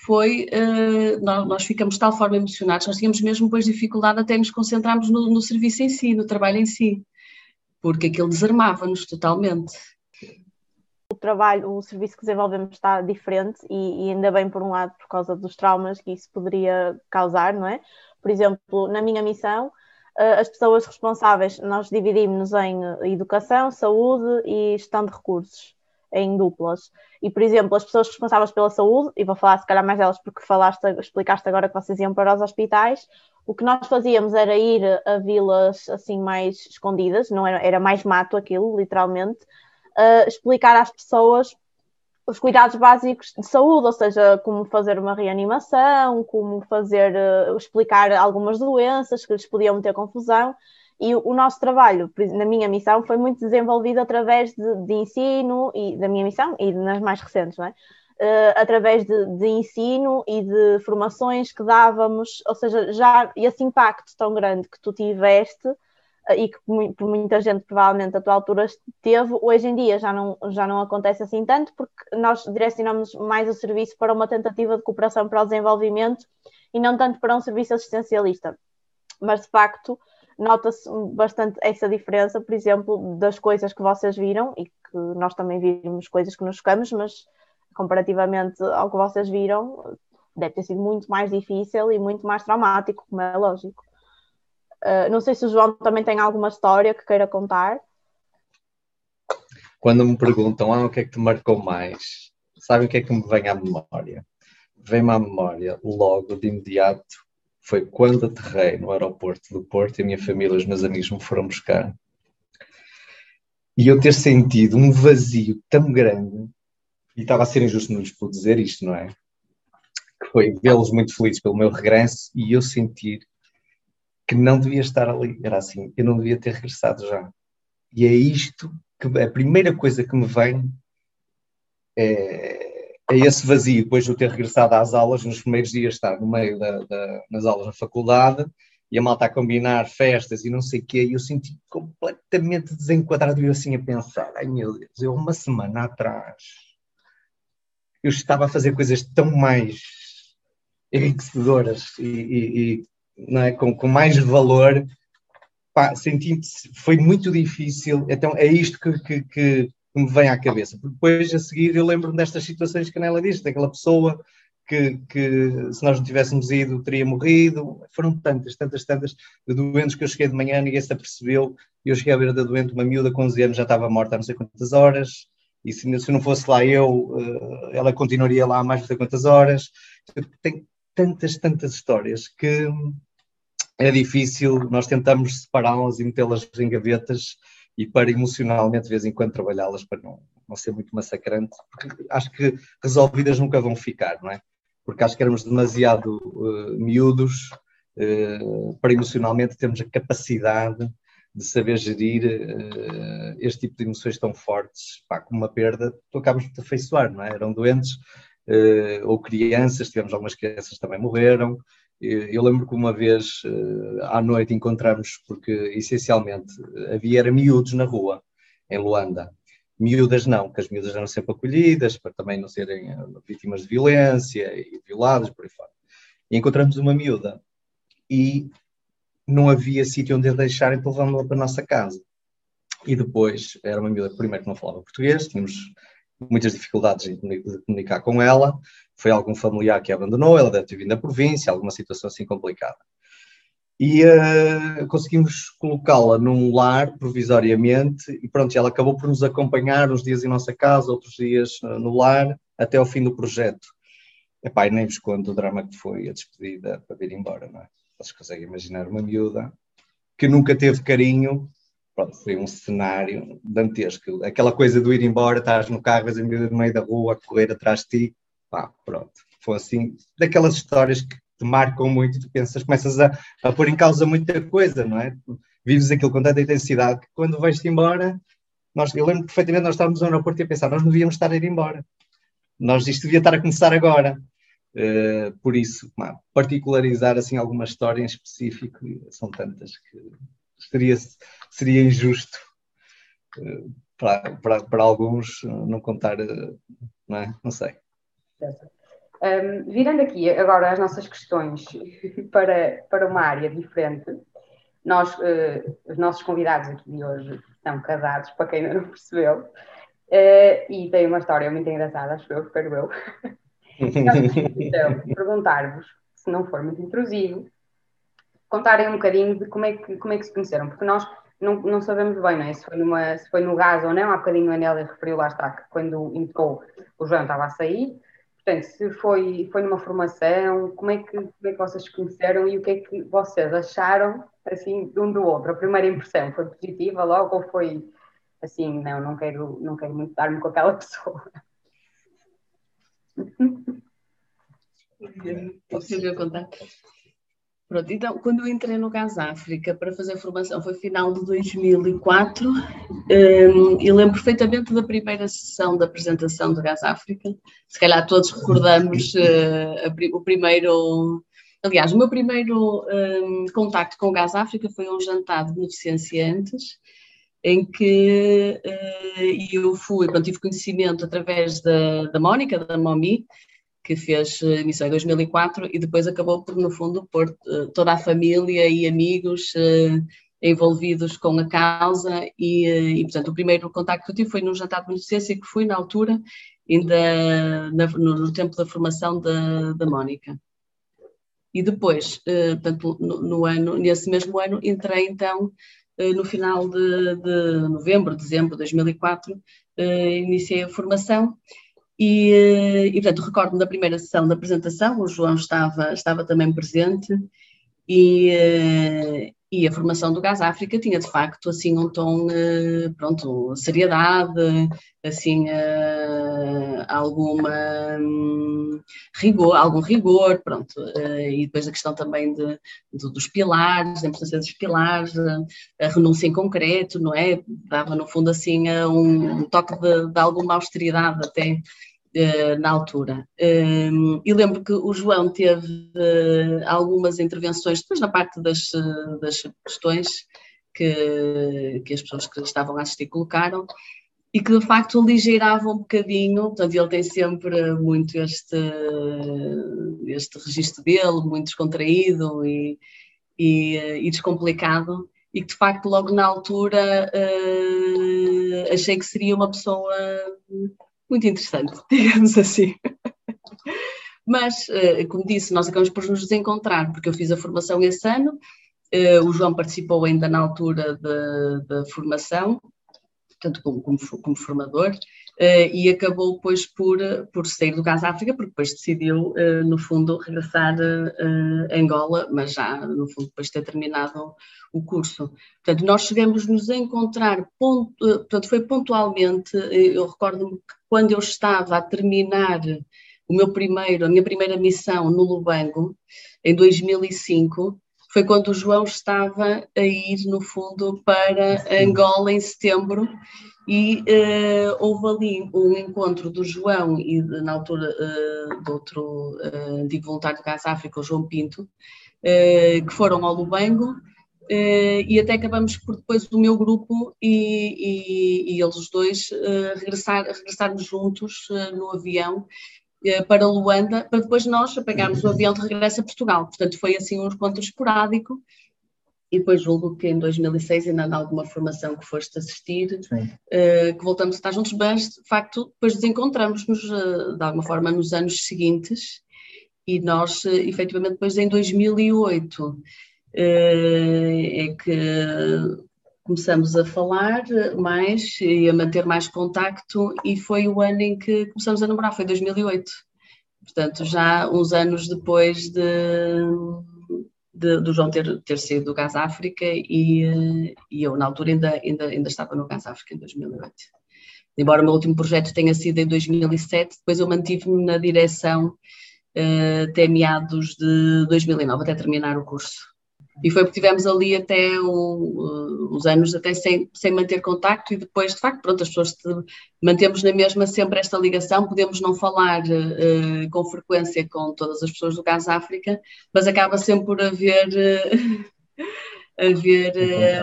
foi, uh, nós, nós, ficamos de tal forma emocionados, nós tínhamos mesmo depois dificuldade até nos concentrarmos no, no serviço em si, no trabalho em si, porque aquilo desarmava-nos totalmente. trabalho, o serviço que desenvolvemos está diferente e, e, ainda bem por um lado por causa dos traumas que isso poderia causar, não é? Por exemplo, na minha missão, uh, as pessoas responsáveis, nós dividimos-nos em educação, saúde e gestão de recursos em duplas. E, por exemplo, as pessoas responsáveis pela saúde, e vou falar se calhar mais delas porque falaste, explicaste agora que vocês iam para os hospitais, o que nós fazíamos era ir a vilas assim mais escondidas, não era, era mais mato aquilo, literalmente, explicar às pessoas os cuidados básicos de saúde, ou seja, como fazer uma reanimação, como fazer, uh, explicar algumas doenças que lhes podiam ter confusão. E o nosso trabalho, na minha missão, foi muito desenvolvido através de, de ensino e da minha missão e nas mais recentes, não é? Uh, através de, de, ensino e de formações que dávamos, ou seja, já esse impacto tão grande que tu tiveste uh, e que por muita gente provavelmente a tua altura teve, hoje em dia já não, já não acontece assim tanto, porque nós direcionamos mais o serviço para uma tentativa de cooperação para o desenvolvimento e não tanto para um serviço assistencialista. Mas de facto, nota-se bastante essa diferença, por exemplo, das coisas que vocês viram e que nós também vimos coisas que nos chocamos, mas comparativamente ao que vocês viram, deve ter sido muito mais difícil e muito mais traumático, como é lógico. Uh, não sei se o João também tem alguma história que queira contar. Quando me perguntam ah, o que é que te marcou mais, sabem o que é que me vem à memória? Vem-me à memória logo de imediato foi quando aterrei no aeroporto do Porto e a minha família, os meus amigos me foram buscar. E eu ter sentido um vazio tão grande e estava a ser injusto nos por dizer isto, não é? Que foi vê-los muito felizes pelo meu regresso e eu sentir que não devia estar ali. Era assim, eu não devia ter regressado já. E é isto que a primeira coisa que me vem é, é esse vazio, depois de eu ter regressado às aulas, nos primeiros dias estar no meio da, da, nas aulas da faculdade, e a malta a combinar festas e não sei o quê, e eu senti completamente desenquadrado e eu assim a pensar, ai meu Deus, eu uma semana atrás eu estava a fazer coisas tão mais enriquecedoras e, e, e não é? com, com mais valor. Pá, senti foi muito difícil. Então é isto que, que, que me vem à cabeça. Porque depois a seguir eu lembro-me destas situações que a Nela disse, daquela pessoa que, que, se nós não tivéssemos ido teria morrido. Foram tantas, tantas, tantas de doentes que eu cheguei de manhã, ninguém se apercebeu. Eu cheguei à beira da doente, uma miúda com 11 anos já estava morta há não sei quantas horas e se, se não fosse lá eu, eh, ela continuaria lá mais não sei quantas horas. Tem tantas, tantas histórias que é difícil, nós tentamos separá-las e metê-las em gavetas e para emocionalmente de vez em quando trabalhá-las para não, não ser muito massacrante, porque acho que resolvidas nunca vão ficar, não é? Porque acho que éramos demasiado uh, miúdos uh, para emocionalmente termos a capacidade de saber gerir uh, este tipo de emoções tão fortes, pá, como uma perda, tu acabas por te afeiçoar, não é? Eram doentes uh, ou crianças, tivemos algumas crianças que também morreram. Eu lembro que uma vez uh, à noite encontramos, porque essencialmente havia era miúdos na rua, em Luanda. Miúdas não, porque as miúdas eram sempre acolhidas, para também não serem vítimas de violência e violadas, por aí fora. E encontramos uma miúda e não havia sítio onde a deixar, então levámos-la para a nossa casa. E depois, era uma miúda primeiro que não falava português, tínhamos muitas dificuldades em comunicar com ela, foi algum familiar que abandonou, ela deve ter vindo da província, alguma situação assim complicada. E uh, conseguimos colocá-la num lar provisoriamente, e pronto, ela acabou por nos acompanhar uns dias em nossa casa, outros dias uh, no lar, até ao fim do projeto. Epá, e nem vos conto o drama que foi a despedida para vir embora, não é? Vocês conseguem imaginar uma miúda que nunca teve carinho. Pronto, foi um cenário dantesco. Aquela coisa do ir embora, estás no carro, vês a miúda no meio da rua, a correr atrás de ti. Pá, pronto. Foi assim, daquelas histórias que te marcam muito, tu pensas, começas a, a pôr em causa muita coisa, não é? Vives aquilo com tanta intensidade que quando vais-te embora, nós, eu lembro perfeitamente, nós estávamos no aeroporto e a pensar, nós não devíamos estar a ir embora. Nós, isto devia estar a começar agora. Uh, por isso, particularizar assim alguma história em específico, são tantas que seria, seria injusto uh, para, para, para alguns não contar, uh, não, é? não sei. Um, virando aqui agora as nossas questões para, para uma área diferente, nós, os nossos convidados aqui de hoje são casados, para quem ainda não percebeu, Uh, e tem uma história muito engraçada, acho eu, espero eu. então, perguntar-vos, se não for muito intrusivo, contarem um bocadinho de como é que, como é que se conheceram, porque nós não, não sabemos bem, não é? Se foi, numa, se foi no gás ou não, há bocadinho a Anélia referiu lá está que quando entrou o João estava a sair, portanto, se foi, foi numa formação, como é, que, como é que vocês conheceram e o que é que vocês acharam, assim, de um do outro? A primeira impressão foi positiva logo ou foi assim, não, não quero, não quero muito dar-me com aquela pessoa? Posso eu contar? Pronto, então, quando eu entrei no Gás África para fazer a formação, foi final de 2004, um, e lembro perfeitamente da primeira sessão da apresentação do Gás África. Se calhar todos recordamos uh, a, o primeiro. Aliás, o meu primeiro um, contacto com o Gás África foi um jantar de beneficências, em que uh, eu fui, pronto, tive conhecimento através da, da Mónica, da Momi, que fez emissão em 2004 e depois acabou por, no fundo, pôr uh, toda a família e amigos uh, envolvidos com a causa e, e, portanto, o primeiro contacto que eu tive foi num jantar de beneficência que fui na altura, ainda na, no, no, tempo da formação da, da Mónica. E depois, portanto, no, no, ano, nesse mesmo ano, entrei então no final de, de novembro, dezembro de 2004, iniciei a formação e, eh, e portanto, recordo-me da primeira sessão da apresentação, o João estava, estava também presente, e, eh, e a formação do Gás África tinha de facto assim um tom, eh, pronto, seriedade, assim alguma hum, rigor, algum rigor, pronto, e depois a questão também de, de, dos pilares, a importância dos pilares, a renúncia em concreto, não é? Dava no fundo assim um, toque de, de alguma austeridade até na altura. Ehm, e lembro que o João teve eh, algumas intervenções depois na parte das, das questões que, que as pessoas que estavam a assistir colocaram e que de facto aligeirava um bocadinho, portanto ele tem sempre muito este, este registro dele, muito descontraído e, e, e descomplicado, e que de facto logo na altura achei que seria uma pessoa muito interessante, digamos assim. Mas, eh, como disse, nós acabamos por nos desencontrar, porque eu fiz a formação esse ano, eh, o João participou ainda na altura da formação, tanto como, como, como formador, e acabou depois por, por sair do Gás África, porque depois decidiu, uh, no fundo, regressar a Angola, mas já, no fundo, depois de ter terminado o curso. Portanto, nós chegamos nos a encontrar, ponto, portanto, foi pontualmente, eu recordo-me que quando eu estava a terminar o meu primeiro, a minha primeira missão no Lubango, em 2005, foi quando o João estava a ir, no fundo, para Angola em setembro e uh, houve ali um encontro do João e, na altura, uh, do outro uh, antigo voluntário do Gás África, o João Pinto, uh, que foram ao Lubango e até acabamos por depois o meu grupo e, e, e eles dois regressar, regressarmos juntos no avião para Luanda, para depois nós pegarmos o avião de regresso a Portugal. Portanto, foi assim um encontro esporádico. E depois julgo que em 2006, ainda em alguma formação que foste assistir, uh, que voltamos a estar juntos, mas de facto depois desencontramos-nos uh, de alguma forma nos anos seguintes e nós, uh, efetivamente, depois em 2008 é que começamos a falar mais e a manter mais contacto e foi o ano em que começamos a namorar, foi 2008. Portanto, já uns anos depois de, de, do João ter, ter saído do Gás África e, e eu na altura ainda, ainda, ainda estava no Gás África em 2008. Embora o meu último projeto tenha sido em 2007, depois eu mantive-me na direção uh, até meados de 2009, até terminar o curso. E foi porque tivemos ali até um, uns anos até sem, sem manter contacto e depois, de facto, pronto, as pessoas mantemos na mesma sempre esta ligação, podemos não falar uh, com frequência com todas as pessoas do Gás África, mas acaba sempre por haver... Uh, haver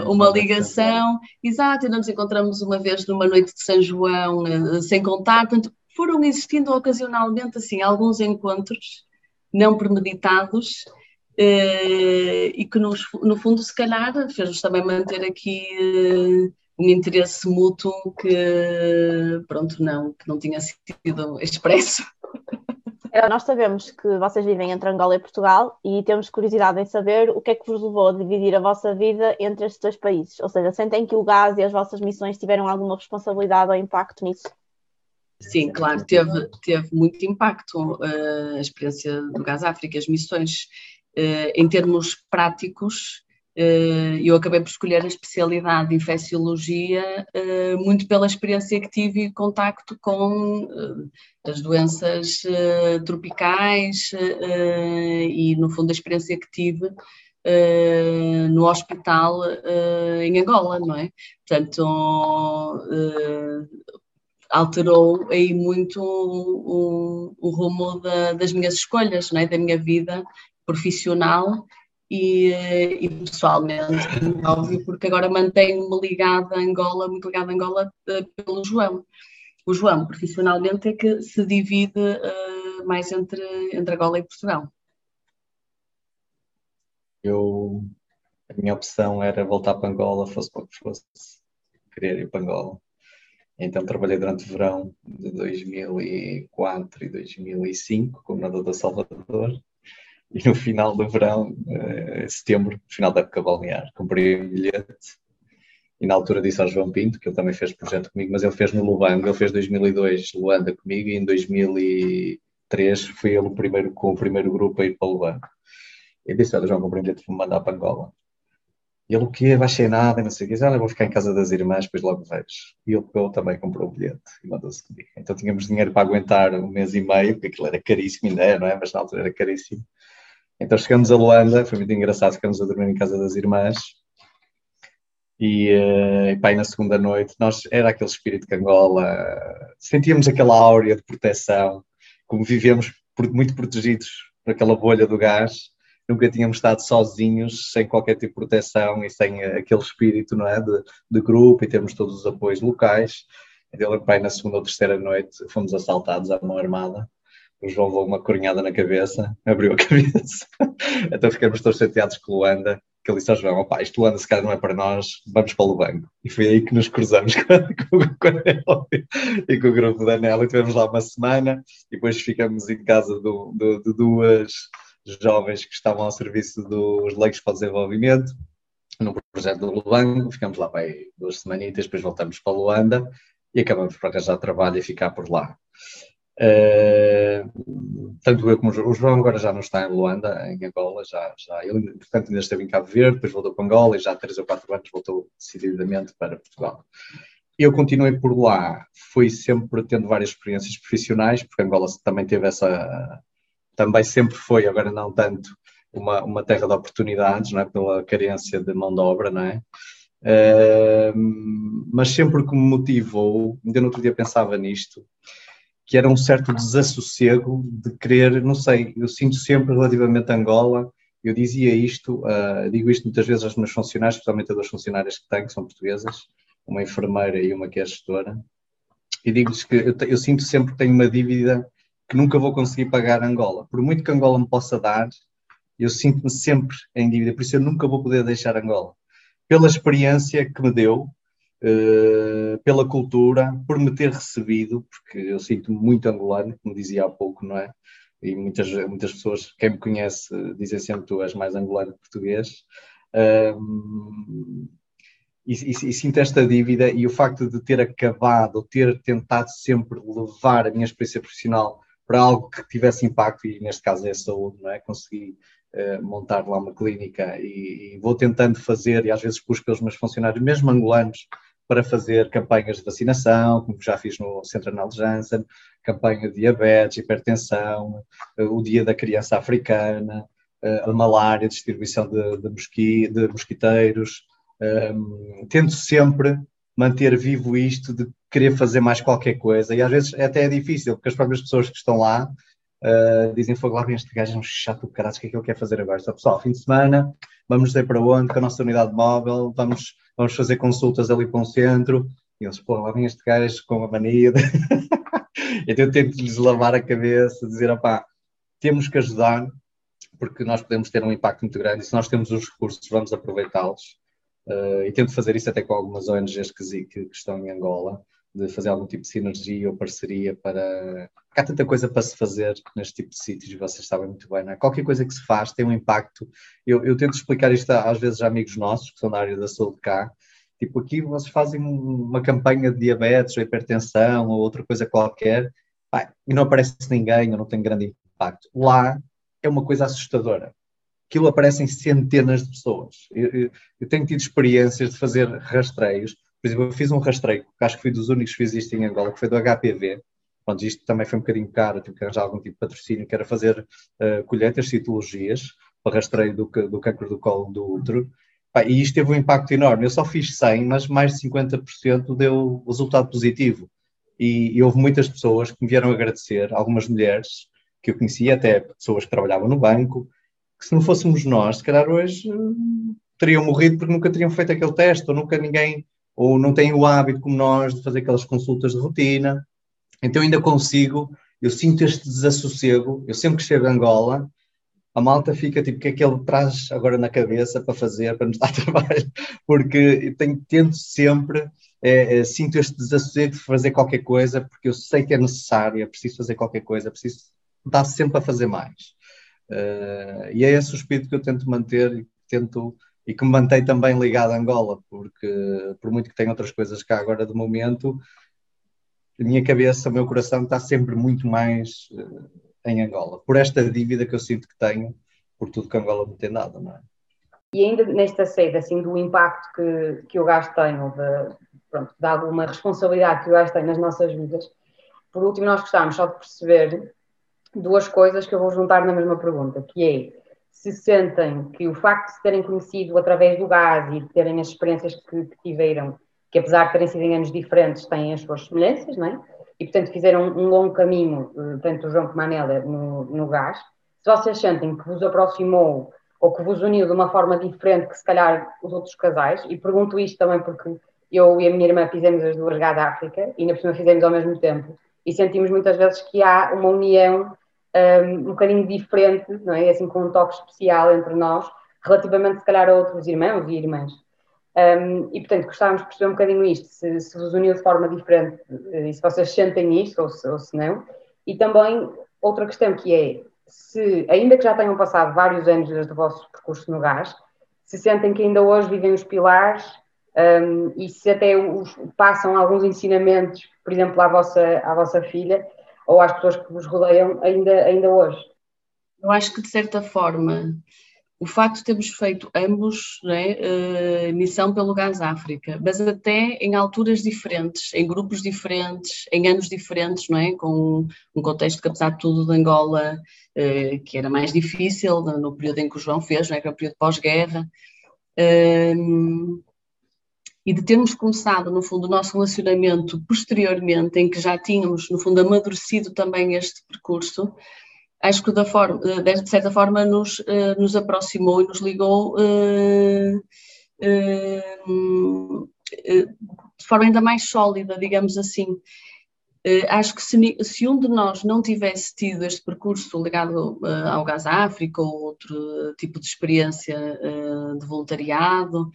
uh, uma ligação, exato, e nos encontramos uma vez numa noite de São João, sem contar, portanto, foram existindo ocasionalmente, assim, alguns encontros não premeditados, e que nos, no fundo se calhar fez-nos também manter aqui uh, um interesse mútuo que, pronto, não, que não tinha sido expresso. Nós sabemos que vocês vivem entre Angola e Portugal e temos curiosidade em saber o que é que vos levou a dividir a vossa vida entre estes dois países. Ou seja, sentem que o gás e as vossas missões tiveram alguma responsabilidade ou impacto nisso? Sim, claro, teve, teve muito impacto uh, a experiência do Gás África, as missões, em termos práticos, eh, eu acabei por escolher a especialidade de infecciologia eh, muito pela experiência que tive e contacto com eh, as doenças tropicais e, no fundo, a experiência que tive no hospital em Angola, não é? Portanto, alterou aí muito o, o rumo da, das minhas escolhas, não é? da minha vida profissional e, e pessoalmente, óbvio, porque agora mantenho-me ligada a Angola, muito ligada a Angola uh, pelo João. O João, profissionalmente, é que se divide uh, mais entre, entre Angola e Portugal. Eu, a minha opção era voltar para Angola, fosse para o que fosse, querer ir para Angola. Então trabalhei durante o verão de 2004 e 2005 como nadador da Salvador e no final do verão, uh, setembro, final da época balnear, comprei um bilhete e na altura disse ao João Pinto, que ele também fez projeto comigo, mas ele fez no Lubango, ele fez 2002 Luanda comigo e em 2003 foi ele o primeiro, com o primeiro grupo a ir para o Lubango. E disse, olha João, comprei um bilhete para me mandar para Angola. E ele, o quê? Vai ser nada, não sei o quê. Olha, vou ficar em casa das irmãs, depois logo vejo. E ele, ele também comprou o bilhete e mandou-se comigo. Então tínhamos dinheiro para aguentar um mês e meio, porque aquilo era caríssimo, ainda é, não é? Mas na altura era caríssimo. Então chegamos a Luanda, foi muito engraçado, ficamos a dormir em casa das irmãs. E, uh, e na segunda noite, nós, era aquele espírito de Angola, sentíamos aquela áurea de proteção, como vivemos muito protegidos por aquela bolha do gás, nunca tínhamos estado sozinhos, sem qualquer tipo de proteção e sem aquele espírito não é, de, de grupo e termos todos os apoios locais. Então, pai, na segunda ou terceira noite fomos assaltados à mão armada o João levou uma corinhada na cabeça, abriu a cabeça, então ficamos todos chateados com o Luanda, que ele disse ao João, opá, isto Luanda se calhar não é para nós, vamos para o Lubango. E foi aí que nos cruzamos com, com, com e com o grupo da Anela, e tivemos lá uma semana, e depois ficamos em casa do, do, de duas jovens que estavam ao serviço dos leigos para o desenvolvimento, no projeto do Lubango, ficamos lá aí duas semanitas, depois voltamos para Luanda, e acabamos por arranjar trabalho e ficar por lá. Uh, tanto eu como o João agora já não está em Luanda, em Angola, já, já ele, portanto, ainda esteve em Cabo Verde, depois voltou para Angola e já há três ou quatro anos voltou decididamente para Portugal. Eu continuei por lá, fui sempre tendo várias experiências profissionais, porque Angola também teve essa, também sempre foi, agora não tanto, uma, uma terra de oportunidades, não é? pela carência de mão de obra, não é? Uh, mas sempre que me motivou, ainda no outro dia pensava nisto, que era um certo desassossego de querer, não sei, eu sinto sempre relativamente a Angola, eu dizia isto, uh, digo isto muitas vezes aos meus funcionários, especialmente a duas funcionárias que tenho, que são portuguesas, uma enfermeira e uma que é gestora, e digo-lhes que eu, eu, sinto sempre que tenho uma dívida que nunca vou conseguir pagar a Angola. Por muito que Angola me possa dar, eu sinto-me sempre em dívida, por isso eu nunca vou poder deixar Angola. Pela experiência que me deu, uh, pela cultura, por me ter recebido, porque eu sinto-me muito angolano, como dizia há pouco, não é? E muitas, muitas pessoas, quem me conhece, dizem sempre tu és mais angolano que português. E, e, e, sinto esta dívida e o facto de ter acabado, ter tentado sempre levar a minha experiência profissional para algo que tivesse impacto, e neste caso é a saúde, não é? Consegui uh, montar lá uma clínica e, e, vou tentando fazer, e às vezes busco pelos meus funcionários, mesmo angolanos, para fazer campanhas de vacinação, como já fiz no Centro Anal Janssen, campanha de diabetes, hipertensão, o Dia da Criança Africana, a malária, distribuição de, de, mosqui, de mosquiteiros. Um, tento sempre manter vivo isto de querer fazer mais qualquer coisa, e às vezes até é difícil, porque as próprias pessoas que estão lá uh, dizem: Fogo lá, este gajo, é um chato do caralho, o que é que ele quer fazer agora? Só, pessoal, fim de semana, vamos dizer para onde, com a nossa unidade móvel, vamos vamos fazer consultas ali para um centro, e eles, pô, lá vem este gajo com a mania. De... então eu tento-lhes lavar a cabeça, dizer, opá, temos que ajudar, porque nós podemos ter um impacto muito grande, e se nós temos os recursos, vamos aproveitá-los. uh, e tento fazer isso até com algumas ONGs que, que, que estão em Angola, de fazer algum tipo de sinergia ou parceria para. Há tanta coisa para se fazer neste tipo de sítios, vocês sabem muito bem, não é? Qualquer coisa que se faz tem um impacto. Eu, eu tento explicar isto às vezes a amigos nossos que são da área da saúde cá. Tipo, aqui vocês fazem uma campanha de diabetes ou hipertensão ou outra coisa qualquer, e não aparece ninguém, ou não tem grande impacto. Lá é uma coisa assustadora. Aquilo aparecem centenas de pessoas. Eu, eu, eu tenho tido experiências de fazer rastreios eu fiz um rastreio, que acho que fui dos únicos que fiz isto em Angola, que foi do HPV. Pronto, isto também foi um bocadinho caro, tive que arranjar algum tipo de patrocínio, que era fazer uh, colheitas, citologias, para rastreio do, do câncer do colo do útero. e isto teve um impacto enorme. Eu só fiz 100, mas mais de 50% deu resultado positivo. E, e, houve muitas pessoas que me vieram agradecer, algumas mulheres que eu conhecia, até pessoas que trabalhavam no banco, que se não fôssemos nós, se calhar hoje uh, teriam morrido porque nunca teriam feito aquele teste, ou nunca ninguém ou não têm o hábito, como nós, de fazer aquelas consultas de rotina. Então ainda consigo, eu sinto este desassossego, eu sempre que chego a Angola, a malta fica tipo, o que é que ele traz agora na cabeça para fazer, para nos dar trabalho, porque tenho, tento sempre, é, é, sinto este desassossego de fazer qualquer coisa, porque eu sei que é necessário, é preciso fazer qualquer coisa, é preciso dar sempre a fazer mais. Uh, e é esse o espírito que eu tento manter e tento e que me mantém também ligado a Angola, porque por muito que tenha outras coisas cá agora de momento, a minha cabeça, o meu coração está sempre muito mais uh, em Angola, por esta dívida que eu sinto que tenho, por tudo que Angola me tem dado, não é? E ainda nesta sede, assim, do impacto que, que o gás tem, ou de, pronto, de alguma responsabilidade que o gás tem nas nossas vidas, por último nós gostávamos só de perceber duas coisas que eu vou juntar na mesma pergunta, que é se sentem que o facto de se terem conhecido através do gás e de terem as experiências que, que tiveram, que apesar de terem sido em anos diferentes, têm as suas semelhanças, não é? E, portanto, fizeram um longo caminho, eh, tanto o João como a Anélia, no, no gás. Se vocês sentem que vos aproximou ou que vos uniu de uma forma diferente que, se calhar, os outros casais, e pergunto isto também porque eu e a minha irmã fizemos as duas gás África e, na por cima, fizemos ao mesmo tempo, e sentimos muitas vezes que há uma união um, bocadinho diferente, não é? Assim, com um toque especial entre nós, relativamente, se calhar, a outros irmãos e irmãs. Um, e, portanto, gostávamos de perceber um bocadinho isto, se, se vos uniu de forma diferente eh, e se vocês sentem isto ou se, ou se não. E também outra questão que é, se, ainda que já tenham passado vários anos desde o vosso percurso no gás, se sentem que ainda hoje vivem os pilares um, e se até os, passam alguns ensinamentos, por exemplo, à vossa, à vossa filha, ou às pessoas que vos rodeiam ainda, ainda hoje? Eu acho que, de certa forma, o facto de termos feito ambos né, missão pelo Gás África, mas até em alturas diferentes, em grupos diferentes, em anos diferentes, não é? com um contexto que, apesar de tudo, de Angola, uh, que era mais difícil no, período em que o João fez, não é? que era o período pós-guerra. Uh, e de termos começado, no fundo, o nosso relacionamento posteriormente, em que já tínhamos, no fundo, amadurecido também este percurso, acho que forma, de certa forma nos, eh, nos aproximou e nos ligou uh, uh, de forma ainda mais sólida, digamos assim. Acho que se, se, um de nós não tivesse tido este percurso ligado ao Gás África ou outro tipo de experiência de voluntariado,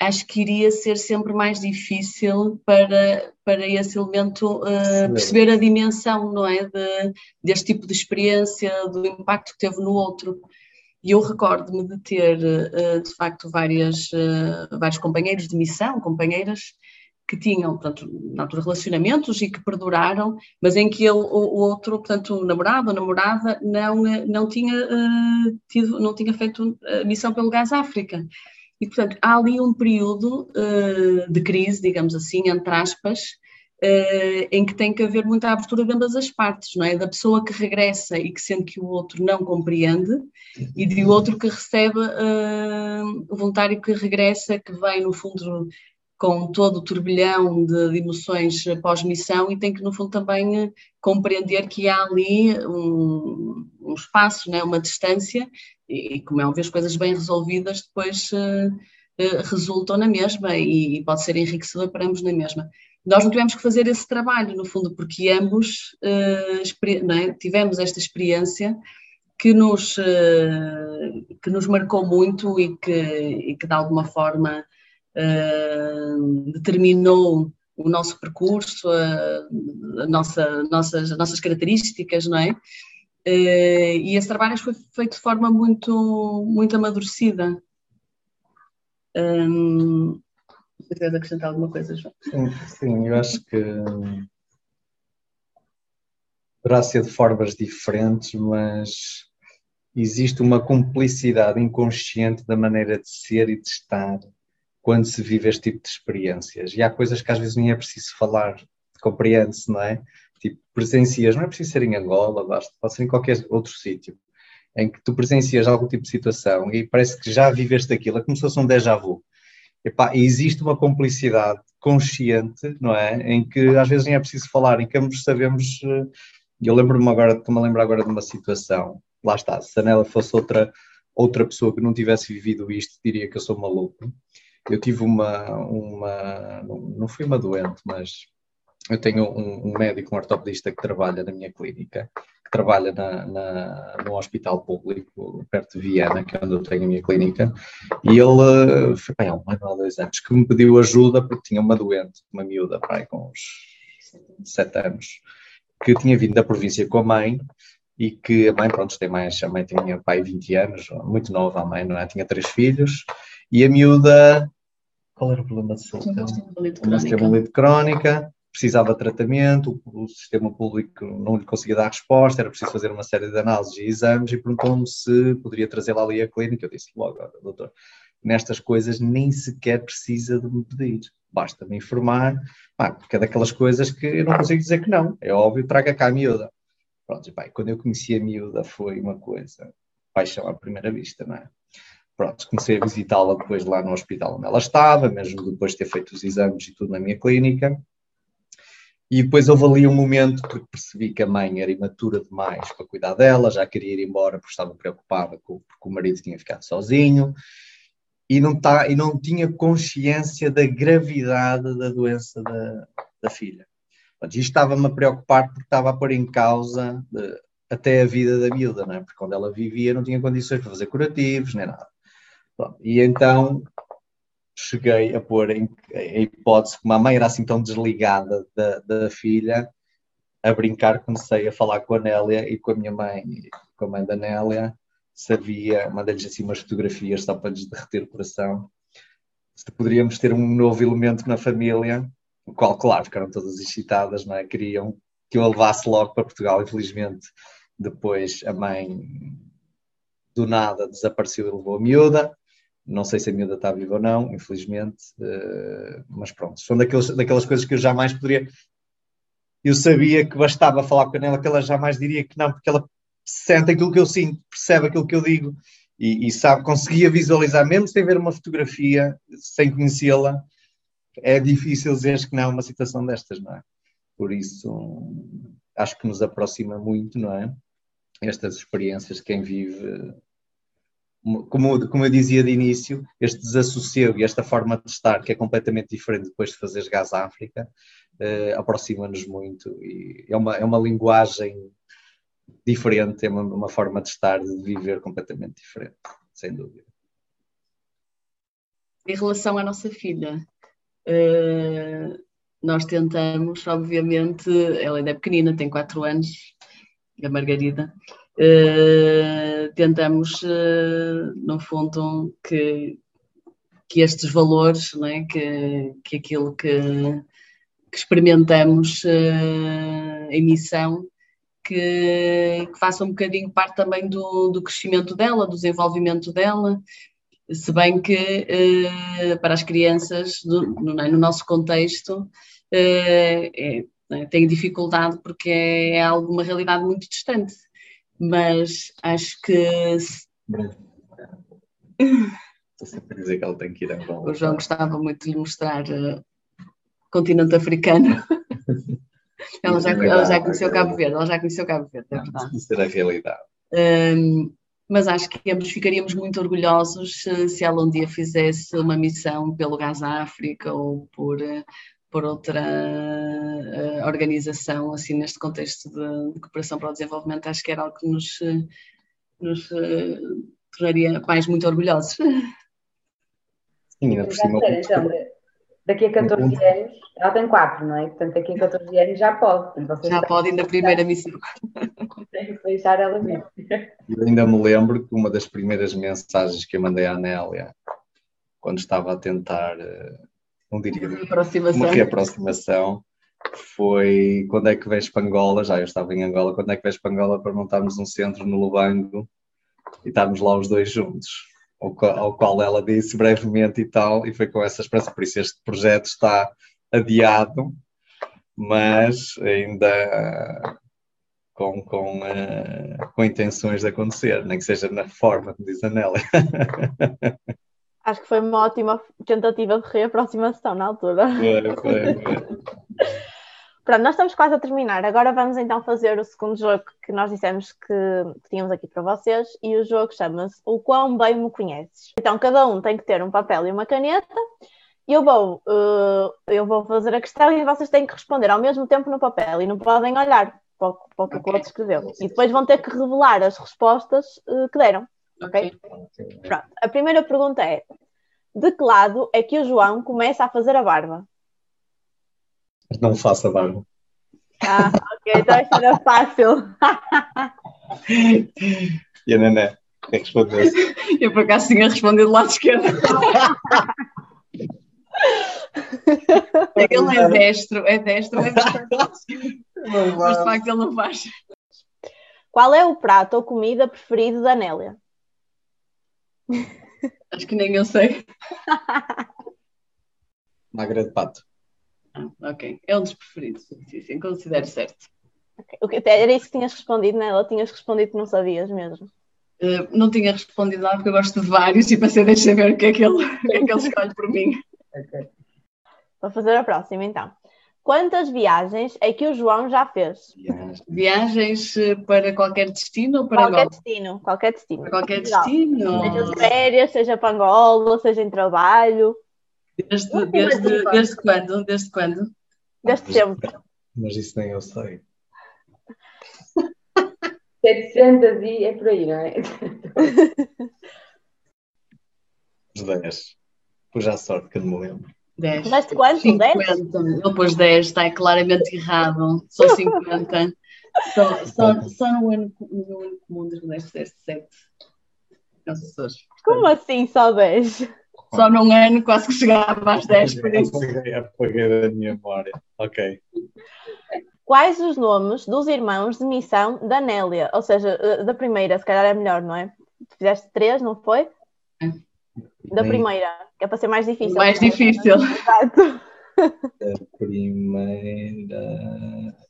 acho que iria ser sempre mais difícil para, para esse elemento uh, perceber a dimensão, não é, de, deste tipo de experiência, do impacto que teve no outro. E eu recordo-me de ter, uh, de facto, várias, uh, vários companheiros de missão, companheiras, que tinham, portanto, na altura, relacionamentos e que perduraram, mas em que ele, o, o outro, portanto, o namorado ou namorada, não, não, tinha, tido, não tinha feito missão pelo Gás África. E, portanto, há ali um período uh, de crise, digamos assim, entre aspas, uh, em que tem que haver muita abertura de ambas as partes, não é? Da pessoa que regressa e que sente que o outro não compreende, e do outro que recebe uh, o voluntário que regressa, que vem, no fundo, com todo o turbilhão de, de emoções pós-missão e tem que, no fundo, também compreender que há ali um, um espaço, né, uma distância e, como é óbvio, as coisas bem resolvidas depois uh, uh, resultam na mesma e, e, pode ser enriquecedor para ambos na mesma. Nós não tivemos que fazer esse trabalho, no fundo, porque ambos uh, tivemos esta experiência que nos, que nos marcou muito e que, e que de alguma forma determinou o nosso percurso, a, nossa, nossas, as nossas características, não é? Uh, e esse trabalho foi feito de forma muito, muito amadurecida. Um, se acrescentar alguma coisa, João? Sim, sim, eu acho que poderá ser de formas diferentes, mas existe uma cumplicidade inconsciente da maneira de ser e de estar quando se vive este tipo de experiências. E há coisas que às vezes nem é preciso falar, compreende-se, não é? Tipo, presencias, não é preciso ser em Angola, basta, pode ser em qualquer outro sítio, em que tu presencias algum tipo de situação e parece que já viveste aquilo, é como se fosse um déjà vu. Epá, existe uma complicidade consciente, não é? Em que às vezes nem é preciso falar, em que ambos sabemos eh, eu lembro-me agora, estou-me a lembrar agora de uma situação, lá está, se a Nela fosse outra, outra pessoa que não tivesse vivido isto, diria que eu sou maluco. Eu tive uma, uma não fui uma doente, mas eu tenho um, um, médico, um ortopedista que trabalha na minha clínica, que trabalha na, na, num hospital público, perto de Viana, que é onde eu tenho a minha clínica, e ele, foi bem, há um ano ou dois anos, que me pediu ajuda porque tinha uma doente, uma miúda, pai, com uns sete anos, que tinha vindo da província com a mãe e que a mãe, pronto, tem mais, a mãe tinha pai 20 anos, muito nova a mãe, não é? Tinha três filhos e a miúda, qual era o problema de saúde? Uma estimulite crónica, precisava de tratamento, o, sistema público não lhe conseguia dar resposta, era preciso fazer uma série de análises e exames e perguntou-me se poderia trazê-la ali à clínica. Eu disse logo, doutor, nestas coisas nem sequer precisa de me pedir basta me informar, pá, porque é daquelas coisas que eu não consigo dizer que não, é óbvio, traga cá a miúda. Pronto, e, quando eu conheci a miúda foi uma coisa, paixão à primeira vista, não é? Pronto, comecei a visitá-la depois lá no hospital onde ela estava, mesmo depois de ter feito os exames e tudo na minha clínica. E depois houve ali um momento porque percebi que a mãe era imatura demais para cuidar dela, já queria ir embora porque estava preocupada com, porque o marido tinha ficado sozinho e não, tá, e não tinha consciência da gravidade da doença da, da filha. Isto estava-me a preocupar porque estava a pôr em causa de, eh, até a vida da miúda, não é? porque quando ela vivia não tinha condições para fazer curativos, nem nada. Bom, e então cheguei a pôr em, a hipótese, como a mãe era assim tão desligada da, da filha, a brincar comecei a falar com a Nélia e com a minha mãe, com a mãe da Nélia, sabia, mandei-lhes assim umas fotografias só para lhes derreter o coração, se poderíamos ter um novo elemento na família, o qual, claro, ficaram todas excitadas, não é? Queriam que eu a levasse logo para Portugal, infelizmente, depois a mãe do nada desapareceu e levou a miúda, não sei se a miúda está viva ou não, infelizmente, uh, mas pronto, são daqueles, daquelas coisas que eu jamais poderia. Eu sabia que bastava falar com ela, que ela jamais diria que não, porque ela sente aquilo que eu sinto, percebe aquilo que eu digo e, e sabe, conseguia visualizar, mesmo sem ver uma fotografia, sem conhecê-la, é difícil dizer que não uma situação destas, não é? Por isso, acho que nos aproxima muito, não é? Estas experiências de quem vive, como, como eu dizia de início, este desassossego e esta forma de estar, que é completamente diferente depois de fazer gás África, eh, aproxima-nos muito e é uma, é uma linguagem diferente, é uma, uma forma de estar, de viver completamente diferente, sem dúvida. Em relação à nossa filha, uh, nós tentamos, obviamente, ela ainda é pequenina, tem 4 anos, a Margarida, uh, tentamos, uh, no fundo, que, que estes valores, né, que, que aquilo que, que experimentamos em missão, que, que faça um bocadinho parte também do, do crescimento dela, do desenvolvimento dela, se bem que eh, para as crianças, do, no, é, no, nosso contexto, eh, é, tem dificuldade porque é, é algo, uma realidade muito distante, mas acho que... Estou sempre a dizer que ela tem que ir a O João gostava muito de lhe mostrar uh, o continente africano. Ela já, ela já conheceu Cabo Verde, ela já conheceu Cabo Verde, é verdade. Era a realidade. Um, mas acho que ambos ficaríamos muito orgulhosos se, se ela um dia fizesse uma missão pelo Gás África ou por, por outra uh, organização, assim, neste contexto de, de, cooperação para o desenvolvimento. Acho que era algo que nos, nos uh, tornaria pais muito orgulhosos. Sim, ainda por cima. Então, daqui a 14 anos, ela tem 4, não é? Portanto, daqui a 14 anos já pode. já pode, na primeira missão. Tem que deixar ela vir. Eu ainda me lembro que uma das primeiras mensagens que eu mandei à Nélia, quando estava a tentar, eh, não diria, uma reaproximação, foi quando é que vens para Angola, já eu estava em Angola, quando é que vens para Angola para montarmos um centro no Lubango e estarmos lá os dois juntos, ao qual, ao qual ela disse brevemente e tal, e foi com essa esperança, por isso este projeto está adiado, mas ainda com, com, uh, com intenções de acontecer, nem que seja na forma, como diz a Nélia. Acho que foi uma ótima tentativa de reaproximação na altura. Foi, foi, foi. Pronto, nós estamos quase a terminar. Agora vamos então fazer o segundo jogo que nós dissemos que, que tínhamos aqui para vocês. E o jogo chama-se O Quão Bem Me Conheces. Então, cada um tem que ter um papel e uma caneta. E eu vou, uh, eu vou fazer a questão e vocês têm que responder ao mesmo tempo no papel e não podem olhar para o, para o que o outro escreveu. E depois vão ter que revelar as respostas uh, que deram. Ok? Pronto. A primeira pergunta é: De que lado é que o João começa a fazer a barba? Não faça barba. Ah, ok, então isto era fácil. e a Nené, o que é que respondeu? Eu por acaso tinha respondido do lado esquerdo. ele é destro, é destro, é destro. Mas de facto ele não faz. Qual é o prato ou comida preferido da Nélia? Acho que nem eu sei. Magra de pato. Ah, ok. É um dos preferidos, sim, sim, considero certo. Okay. Era isso que tinhas respondido, não é? Ou tinhas respondido que não sabias mesmo? Uh, não tinha respondido nada porque eu gosto de vários e pensei, deixa ver o que é que ele, o que é que ele escolhe por mim. Okay. Vou fazer a próxima então. Quantas viagens é que o João já fez? Viagens eh, para qualquer destino ou para qualquer Angola? destino, qualquer destino. Para qualquer destino. Seja férias, seja para Angola, seja em trabalho. Desde, desde, desde quando? Desde quando? Desde sempre. Mas isso nem eu sei. 700 e é por aí, não é? Os 10. Pus à sorte que eu não me lembro. 10. Mas quanto? 50. 10? Ele pôs 10, está claramente errado. Só 50. só, só, só no ano, no ano comum das mulheres fizeste 7. Como assim só 10? Só num ano quase que chegava às 10, por isso. Apaguei da minha memória. Ok. Quais os nomes dos irmãos de missão da Nélia? Ou seja, eh, da primeira, se calhar é melhor, não é? Fizeste três, não foi? É. Da primeira, que é para ser mais difícil. Mais difícil. Exato. A primeira.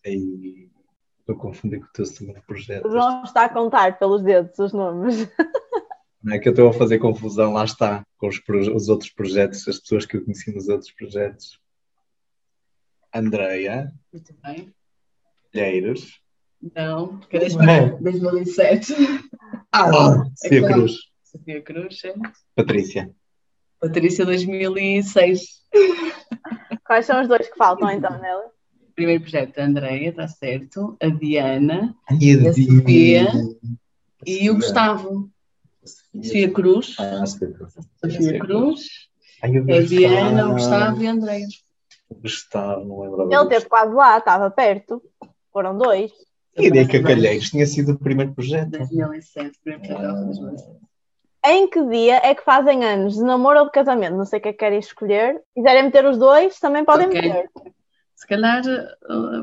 Estou a confundir com o teu segundo projeto. Não está a contar pelos dedos os nomes. Não é que eu estou a fazer confusão, lá está, com os, os outros projetos, as pessoas que eu conheci nos outros projetos. Andreia. Muito bem. Lheiros. Não, porque é 2007. Ah, é Cruz. Sofia Cruz, é. Patrícia. Patrícia 2006. Quais são os dois que faltam então, Nela? Primeiro projeto, a Andreia, está certo. A Diana. E a, a Sofia. E o Gustavo. Sofia Cruz. Ah, Sofia Cruz. Sofia Cruz. a Diana, o Gustavo e a Andréia. O Gustavo, não lembro. Ele esteve quase lá, estava perto. Foram dois. E ideia que a Calheiros tinha sido o primeiro projeto. 2007, primeiro projeto. Em que dia é que fazem anos de namoro ou de casamento? Não sei o que é que querem escolher. Se quiserem meter os dois, também podem okay. meter. Se calhar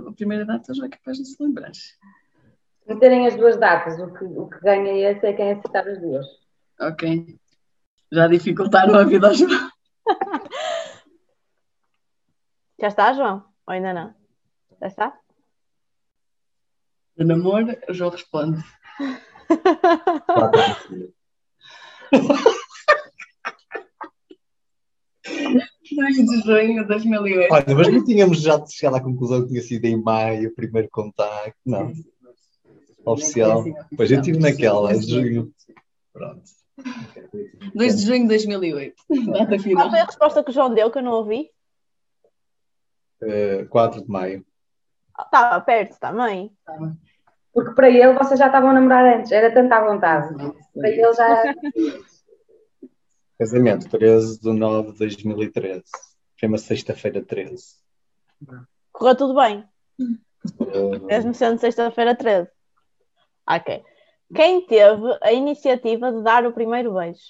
a primeira data já é capaz de se lembrar meterem as duas datas, o que, o que ganha esse é quem acertar as duas. Ok. Já dificultaram a vida ao João. Já está, João? Ou ainda não? Já está? De namoro, o João responde. 2 de junho de 2008. Olha, mas não tínhamos já chegado à conclusão que tinha sido em maio o primeiro contacto, não oficial. Pois eu estive naquela, de junho. Pronto. 2 de junho de 2008. Data final. Qual foi a resposta que o João deu que eu não ouvi? Uh, eh, 4 de maio. Estava perto também. Porque para ele vocês já estavam a namorar antes, era tanta à vontade. Para ele já. Casamento, 13 de 9 de 2013. Foi uma sexta-feira 13. Correu tudo bem, Uh, mesmo sendo sexta-feira 13. Ok. Quem teve a iniciativa de dar o primeiro beijo?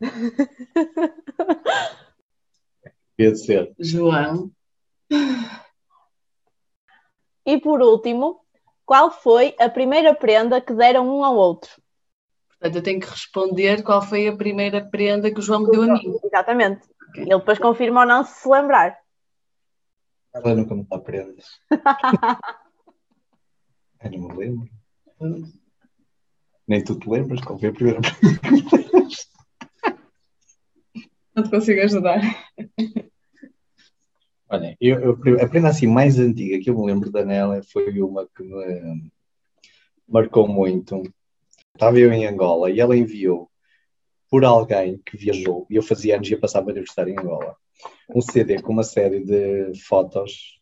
devia ser. João, E por último, qual foi a primeira prenda que deram um ao outro? portanto, eu tenho que responder qual foi a primeira prenda que o João me deu a mim. Exatamente. Ele depois confirma ou não se se lembrar. Ela nunca me dá prendas. Eu não me lembro. Nem tu te lembras qual foi a primeira prenda. Não te consigo ajudar. Olha, eu, eu- a prenda assim mais antiga que eu me lembro da Nélia foi uma que me marcou muito. Estava eu em Angola e ela enviou por alguém que viajou, e eu fazia anos e ia passar meu aniversário em Angola, um CD com uma série de fotos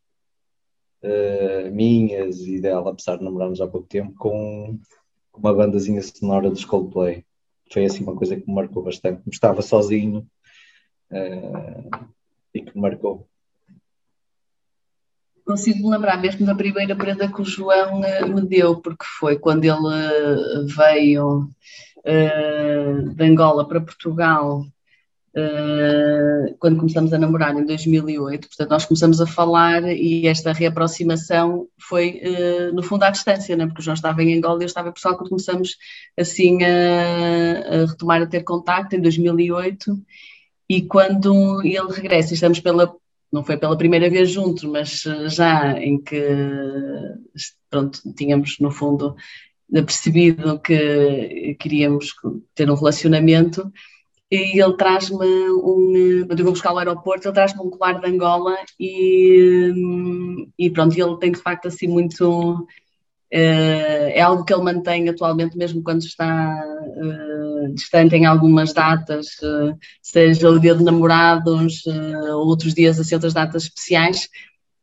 eh, minhas e dela, apesar de namorarmos há pouco tempo, com uma bandazinha sonora dos Coldplay. Foi assim uma coisa que me marcou bastante. Estava sozinho eh, e que me marcou. Consigo me lembrar mesmo da primeira prenda que o João eh, me deu, porque foi quando ele eh, veio eh, de Angola para Portugal, eh, quando começamos a namorar em 2008. Portanto, nós começamos a falar e esta reaproximação foi, eh, no fundo, à distância, né? porque o João estava em Angola e eu estava em Portugal, quando começamos assim a, a retomar a ter contacto em 2008. E quando ele regressa, estamos pela não foi pela primeira vez juntos, mas eh, já em que pronto, tínhamos no fundo percebido que queríamos ter um relacionamento. E ele traz-me um, eu vou buscar ao aeroporto, ele traz-me um colar de Angola e, e pronto, ele tem de facto assim muito eh, é algo que ele mantém atualmente mesmo quando está eh, distante em algumas datas, eh, seja o dia de namorados, eh, outros dias assim, outras datas especiais,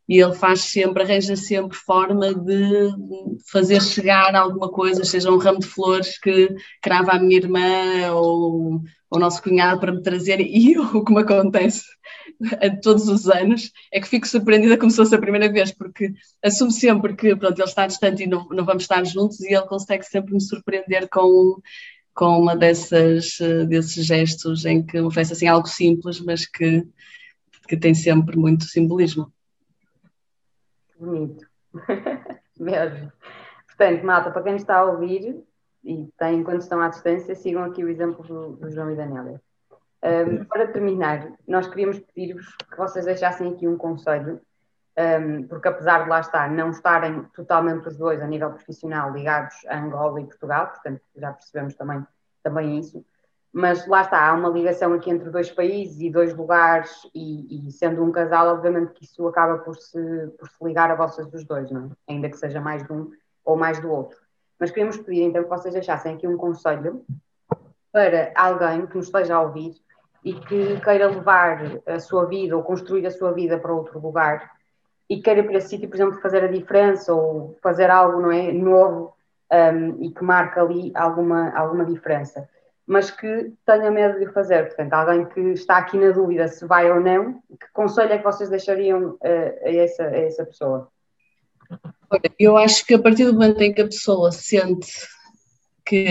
e ele faz sempre, arranja sempre forma de fazer chegar alguma coisa, seja um ramo de flores que crava a minha irmã ou o nosso cunhado para me trazer, e o que me acontece todos os anos é que fico surpreendida como se fosse a primeira vez, porque assumo sempre que pronto, ele está distante e não, não vamos estar juntos, e ele consegue sempre me surpreender com com uma dessas, desses gestos em que oferece assim algo simples, mas que, que tem sempre muito simbolismo. Bonito. Mesmo. Portanto, malta, para quem está a ouvir e tem quando estão à distância, sigam aqui o exemplo do, do João e da Nélia. Um, para terminar, nós queríamos pedir-vos que vocês deixassem aqui um conselho, porque apesar de lá estar, não estarem totalmente os dois a nível profissional ligados a Angola e Portugal, portanto já percebemos também, também isso, mas lá está, há uma ligação aqui entre dois países e dois lugares, e, e sendo um casal, obviamente que isso acaba por se, por se ligar a vocês dos dois, não é? ainda que seja mais de um ou mais do outro. Mas queríamos pedir então que vocês deixassem aqui um conselho para alguém que nos esteja a ouvir e que queira levar a sua vida ou construir a sua vida para outro lugar e queira para esse sítio, por exemplo, fazer a diferença ou fazer algo não é, novo um, e que marque ali alguma, alguma diferença, mas que tenha medo de fazer. Portanto, alguém que está aqui na dúvida se vai ou não, que conselho é que vocês deixariam uh, a, essa, a essa pessoa? Eu acho que a partir do momento em que a pessoa sente que,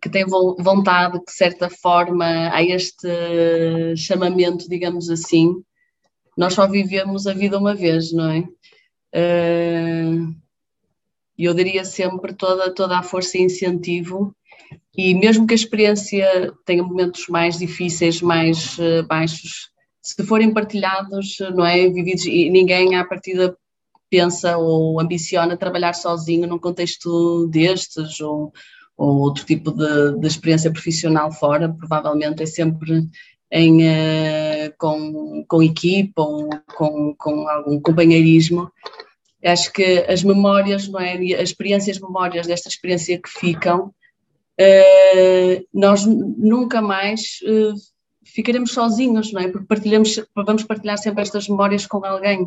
que tem vontade, que de certa forma há este chamamento, digamos assim, nós só vivemos a vida uma vez, não é? E eu daria sempre toda, toda a força e incentivo, e mesmo que a experiência tenha momentos mais difíceis, mais baixos, se forem partilhados, não é? Vividos, e ninguém à partida pensa ou ambiciona trabalhar sozinho num contexto destes ou, ou outro tipo de, de, experiência profissional fora, provavelmente é sempre em, uh, com, com equipa ou com, com algum companheirismo. Acho que as memórias, não é? as experiências, memórias desta experiência que ficam, uh, nós nunca mais uh, ficaremos sozinhos, não é? Porque partilhamos, vamos partilhar sempre estas memórias com alguém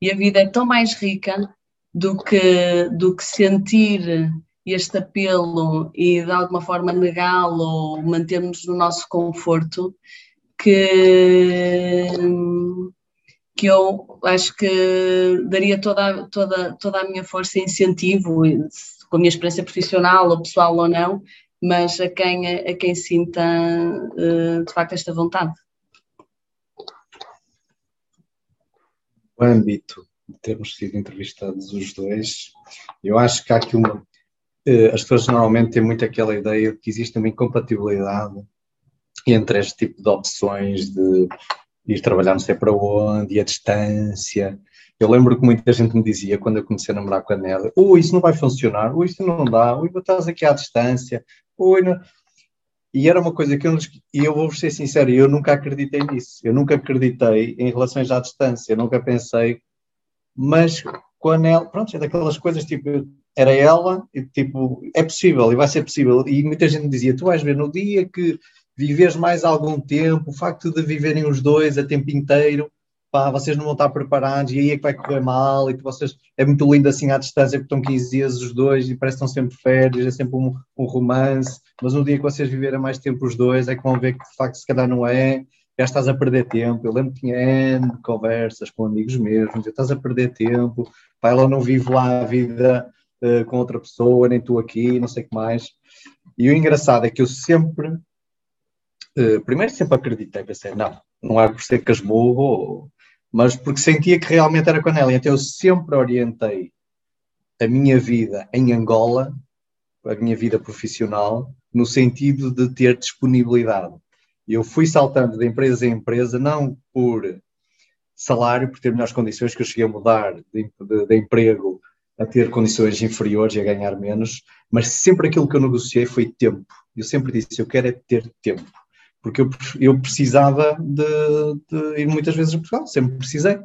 e a vida é tão mais rica do que, do que sentir este apelo e de alguma forma negá-lo mantermos no nosso conforto, que, que eu acho que daria toda, toda, toda a minha força e incentivo, com a minha experiência profissional ou pessoal ou não, mas a quem, a quem sinta eh, de facto esta vontade. O âmbito de termos sido entrevistados os dois, eu acho que há aqui uma. Eh, as pessoas normalmente têm muito aquela ideia de que existe uma incompatibilidade entre este tipo de opções de ir trabalhar não sei para onde, e a distância. Eu lembro que muita gente me dizia quando eu comecei a namorar com a Nélia: Ui, isso não vai funcionar, ui, isso não dá, ui, estás aqui à distância, ui, não. E era uma coisa que eu, e eu vou ser sincero, eu nunca acreditei nisso. Eu nunca acreditei em relações à distância, eu nunca pensei, mas com a pronto, é daquelas coisas tipo, era ela, e tipo, é possível, e vai ser possível. E muita gente me dizia: Tu vais ver no dia que viveres mais algum tempo, o facto de viverem os dois a tempo inteiro, pá, vocês não vão estar preparados e aí é que vai correr mal e que vocês, é muito lindo assim à distância porque estão 15 dias os dois e parece que estão sempre férias, é sempre um, um romance, mas no dia que vocês viverem mais tempo os dois é que vão ver que de facto se calhar não é, já estás a perder tempo. Eu lembro que tinha N conversas com amigos mesmos, já estás a perder tempo, pá, ela não vive lá a vida uh, com outra pessoa, nem tu aqui, não sei o que mais. E o engraçado é que eu sempre primeiro sempre acreditei, pensei, não, não é por ser casmurro, mas porque sentia que realmente era com ela. Então eu sempre orientei a minha vida em Angola, a minha vida profissional, no sentido de ter disponibilidade. Eu fui saltando de empresa em empresa, não por salário, por ter melhores condições, que eu cheguei a mudar de, de, de emprego a ter condições inferiores e a ganhar menos, mas sempre aquilo que eu negociei foi tempo. Eu sempre disse, eu quero é ter tempo porque eu, eu precisava de, de, ir muitas vezes a Portugal, sempre precisei.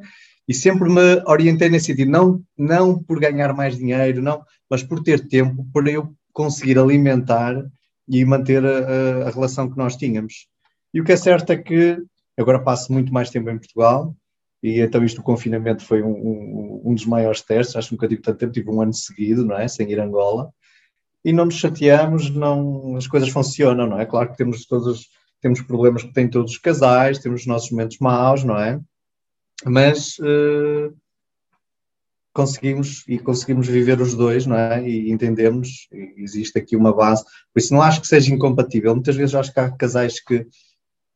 E sempre me orientei nesse sentido, não, não por ganhar mais dinheiro, não, mas por ter tempo para eu conseguir alimentar e manter a, a relação que nós tínhamos. E o que é certo é que agora passo muito mais tempo em Portugal, e então isto, o confinamento foi um, um, um dos maiores testes, acho que nunca tive tanto tempo, tive um ano seguido, não é, sem ir a Angola, e não nos chateamos, não, as coisas funcionam, não é? Claro que temos todos temos problemas que têm todos os casais, temos os nossos momentos maus, não é? Mas uh, conseguimos e conseguimos viver os dois, não é? E entendemos, e existe aqui uma base. Por isso não acho que seja incompatível. Muitas vezes acho que há casais que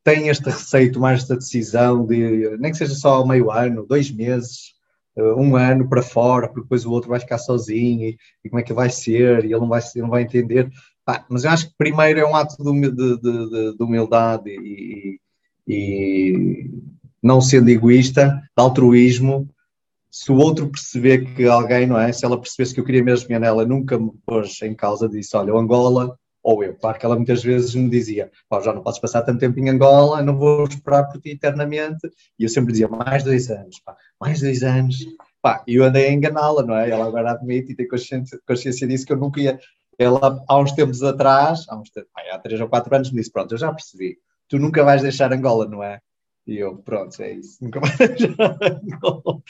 têm este receio, tomar esta decisão de, nem que seja só meio ano, dois meses, uh, um ano para fora, porque depois o outro vai ficar sozinho e, e como é que vai ser, e ele não vai, não vai entender. Mas eu acho que primeiro é um ato de, de, de, de humildade e, e, não sendo egoísta, de altruísmo. Se o outro perceber que alguém, não é? Se ela percebesse que eu queria mesmo nela, nunca me pôs em causa disso, olha, o Angola ou eu. Claro que ela muitas vezes me dizia, já não podes passar tanto tempo em Angola, não vou esperar por ti eternamente. E eu sempre dizia, mais dois anos, pá, mais dois anos. Pá, e eu andei a enganá-la, não é? Ela agora admite e tem consciência, consciência disso que eu nunca ia, ela, há uns tempos atrás, há, uns tempos, há três ou quatro anos, me disse: Pronto, eu já percebi, tu nunca vais deixar Angola, não é? E eu, pronto, é isso, nunca deixar Angola.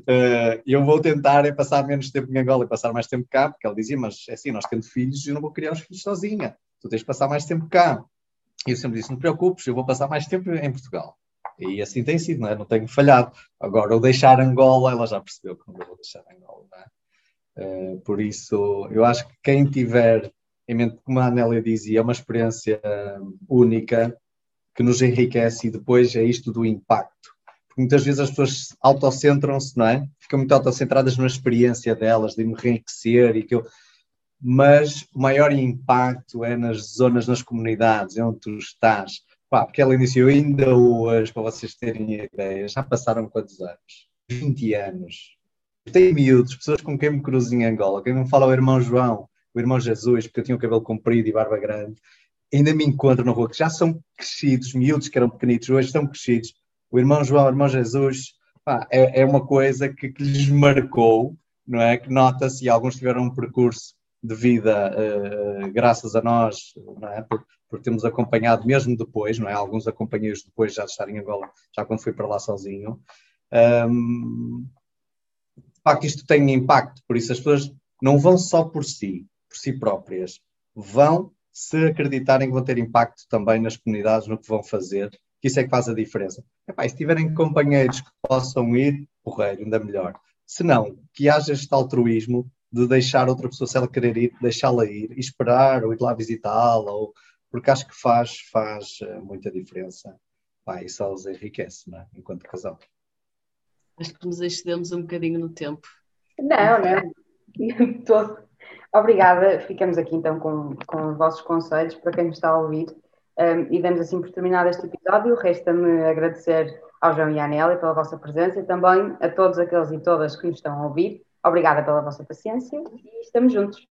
Uh, eu vou tentar é passar menos tempo em Angola e passar mais tempo cá, porque ele dizia: Mas é assim, nós temos filhos, eu não vou criar os filhos sozinha, tu tens de passar mais tempo cá. E eu sempre disse: Não te preocupes, eu vou passar mais tempo em Portugal. E assim tem sido, não é? Não tenho falhado. Agora, o deixar Angola, ela já percebeu que não vou deixar Angola, não é? Eh, por isso, eu acho que quem tiver em mente, como a Anélia dizia, é uma experiência única que nos enriquece e depois é isto do impacto. Porque muitas vezes as pessoas autocentram-se, não é? Ficam muito autocentradas na experiência delas, de me enriquecer e que eu... Mas o maior impacto é nas zonas, nas comunidades, é onde tu estás. Pá, porque ela iniciou ainda hoje, para vocês terem ideia, já passaram quantos anos? 20 anos tem miúdos, pessoas com quem me cruzo em Angola, quem me fala o irmão João, o irmão Jesus, porque eu tinha o cabelo comprido e barba grande, ainda me encontro na rua, que já são crescidos, miúdos que eram pequenitos, hoje estão crescidos. O irmão João, o irmão Jesus, pá, é, é, uma coisa que, que, lhes marcou, não é? Que nota-se, e alguns tiveram um percurso de vida uh, graças a nós, não é? Por, por termos acompanhado mesmo depois, não é? Alguns acompanhei-os depois já de estar em Angola, já quando fui para lá sozinho. Um, de facto isto tem impacto, por isso as pessoas não vão só por si, por si próprias, vão se acreditarem que vão ter impacto também nas comunidades, no que vão fazer, que isso é que faz a diferença. Epá, se tiverem companheiros que possam ir, porreiro, ainda melhor. Se não, que haja este altruísmo de deixar outra pessoa, se ela querer ir, deixá-la ir, esperar, ou ir lá visitá-la, ou... porque acho que faz, faz eh, muita diferença. Pá, isso os enriquece, é? enquanto casal. Acho que nos excedemos um bocadinho no tempo. Não, não. Obrigada. Ficamos aqui então com, com os vossos conselhos para quem nos está a ouvir. Um, e damos assim por terminado este episódio. Resta-me agradecer ao João e à Nélia pela vossa presença e também a todos aqueles e todas que nos estão a ouvir. Obrigada pela vossa paciência e estamos juntos.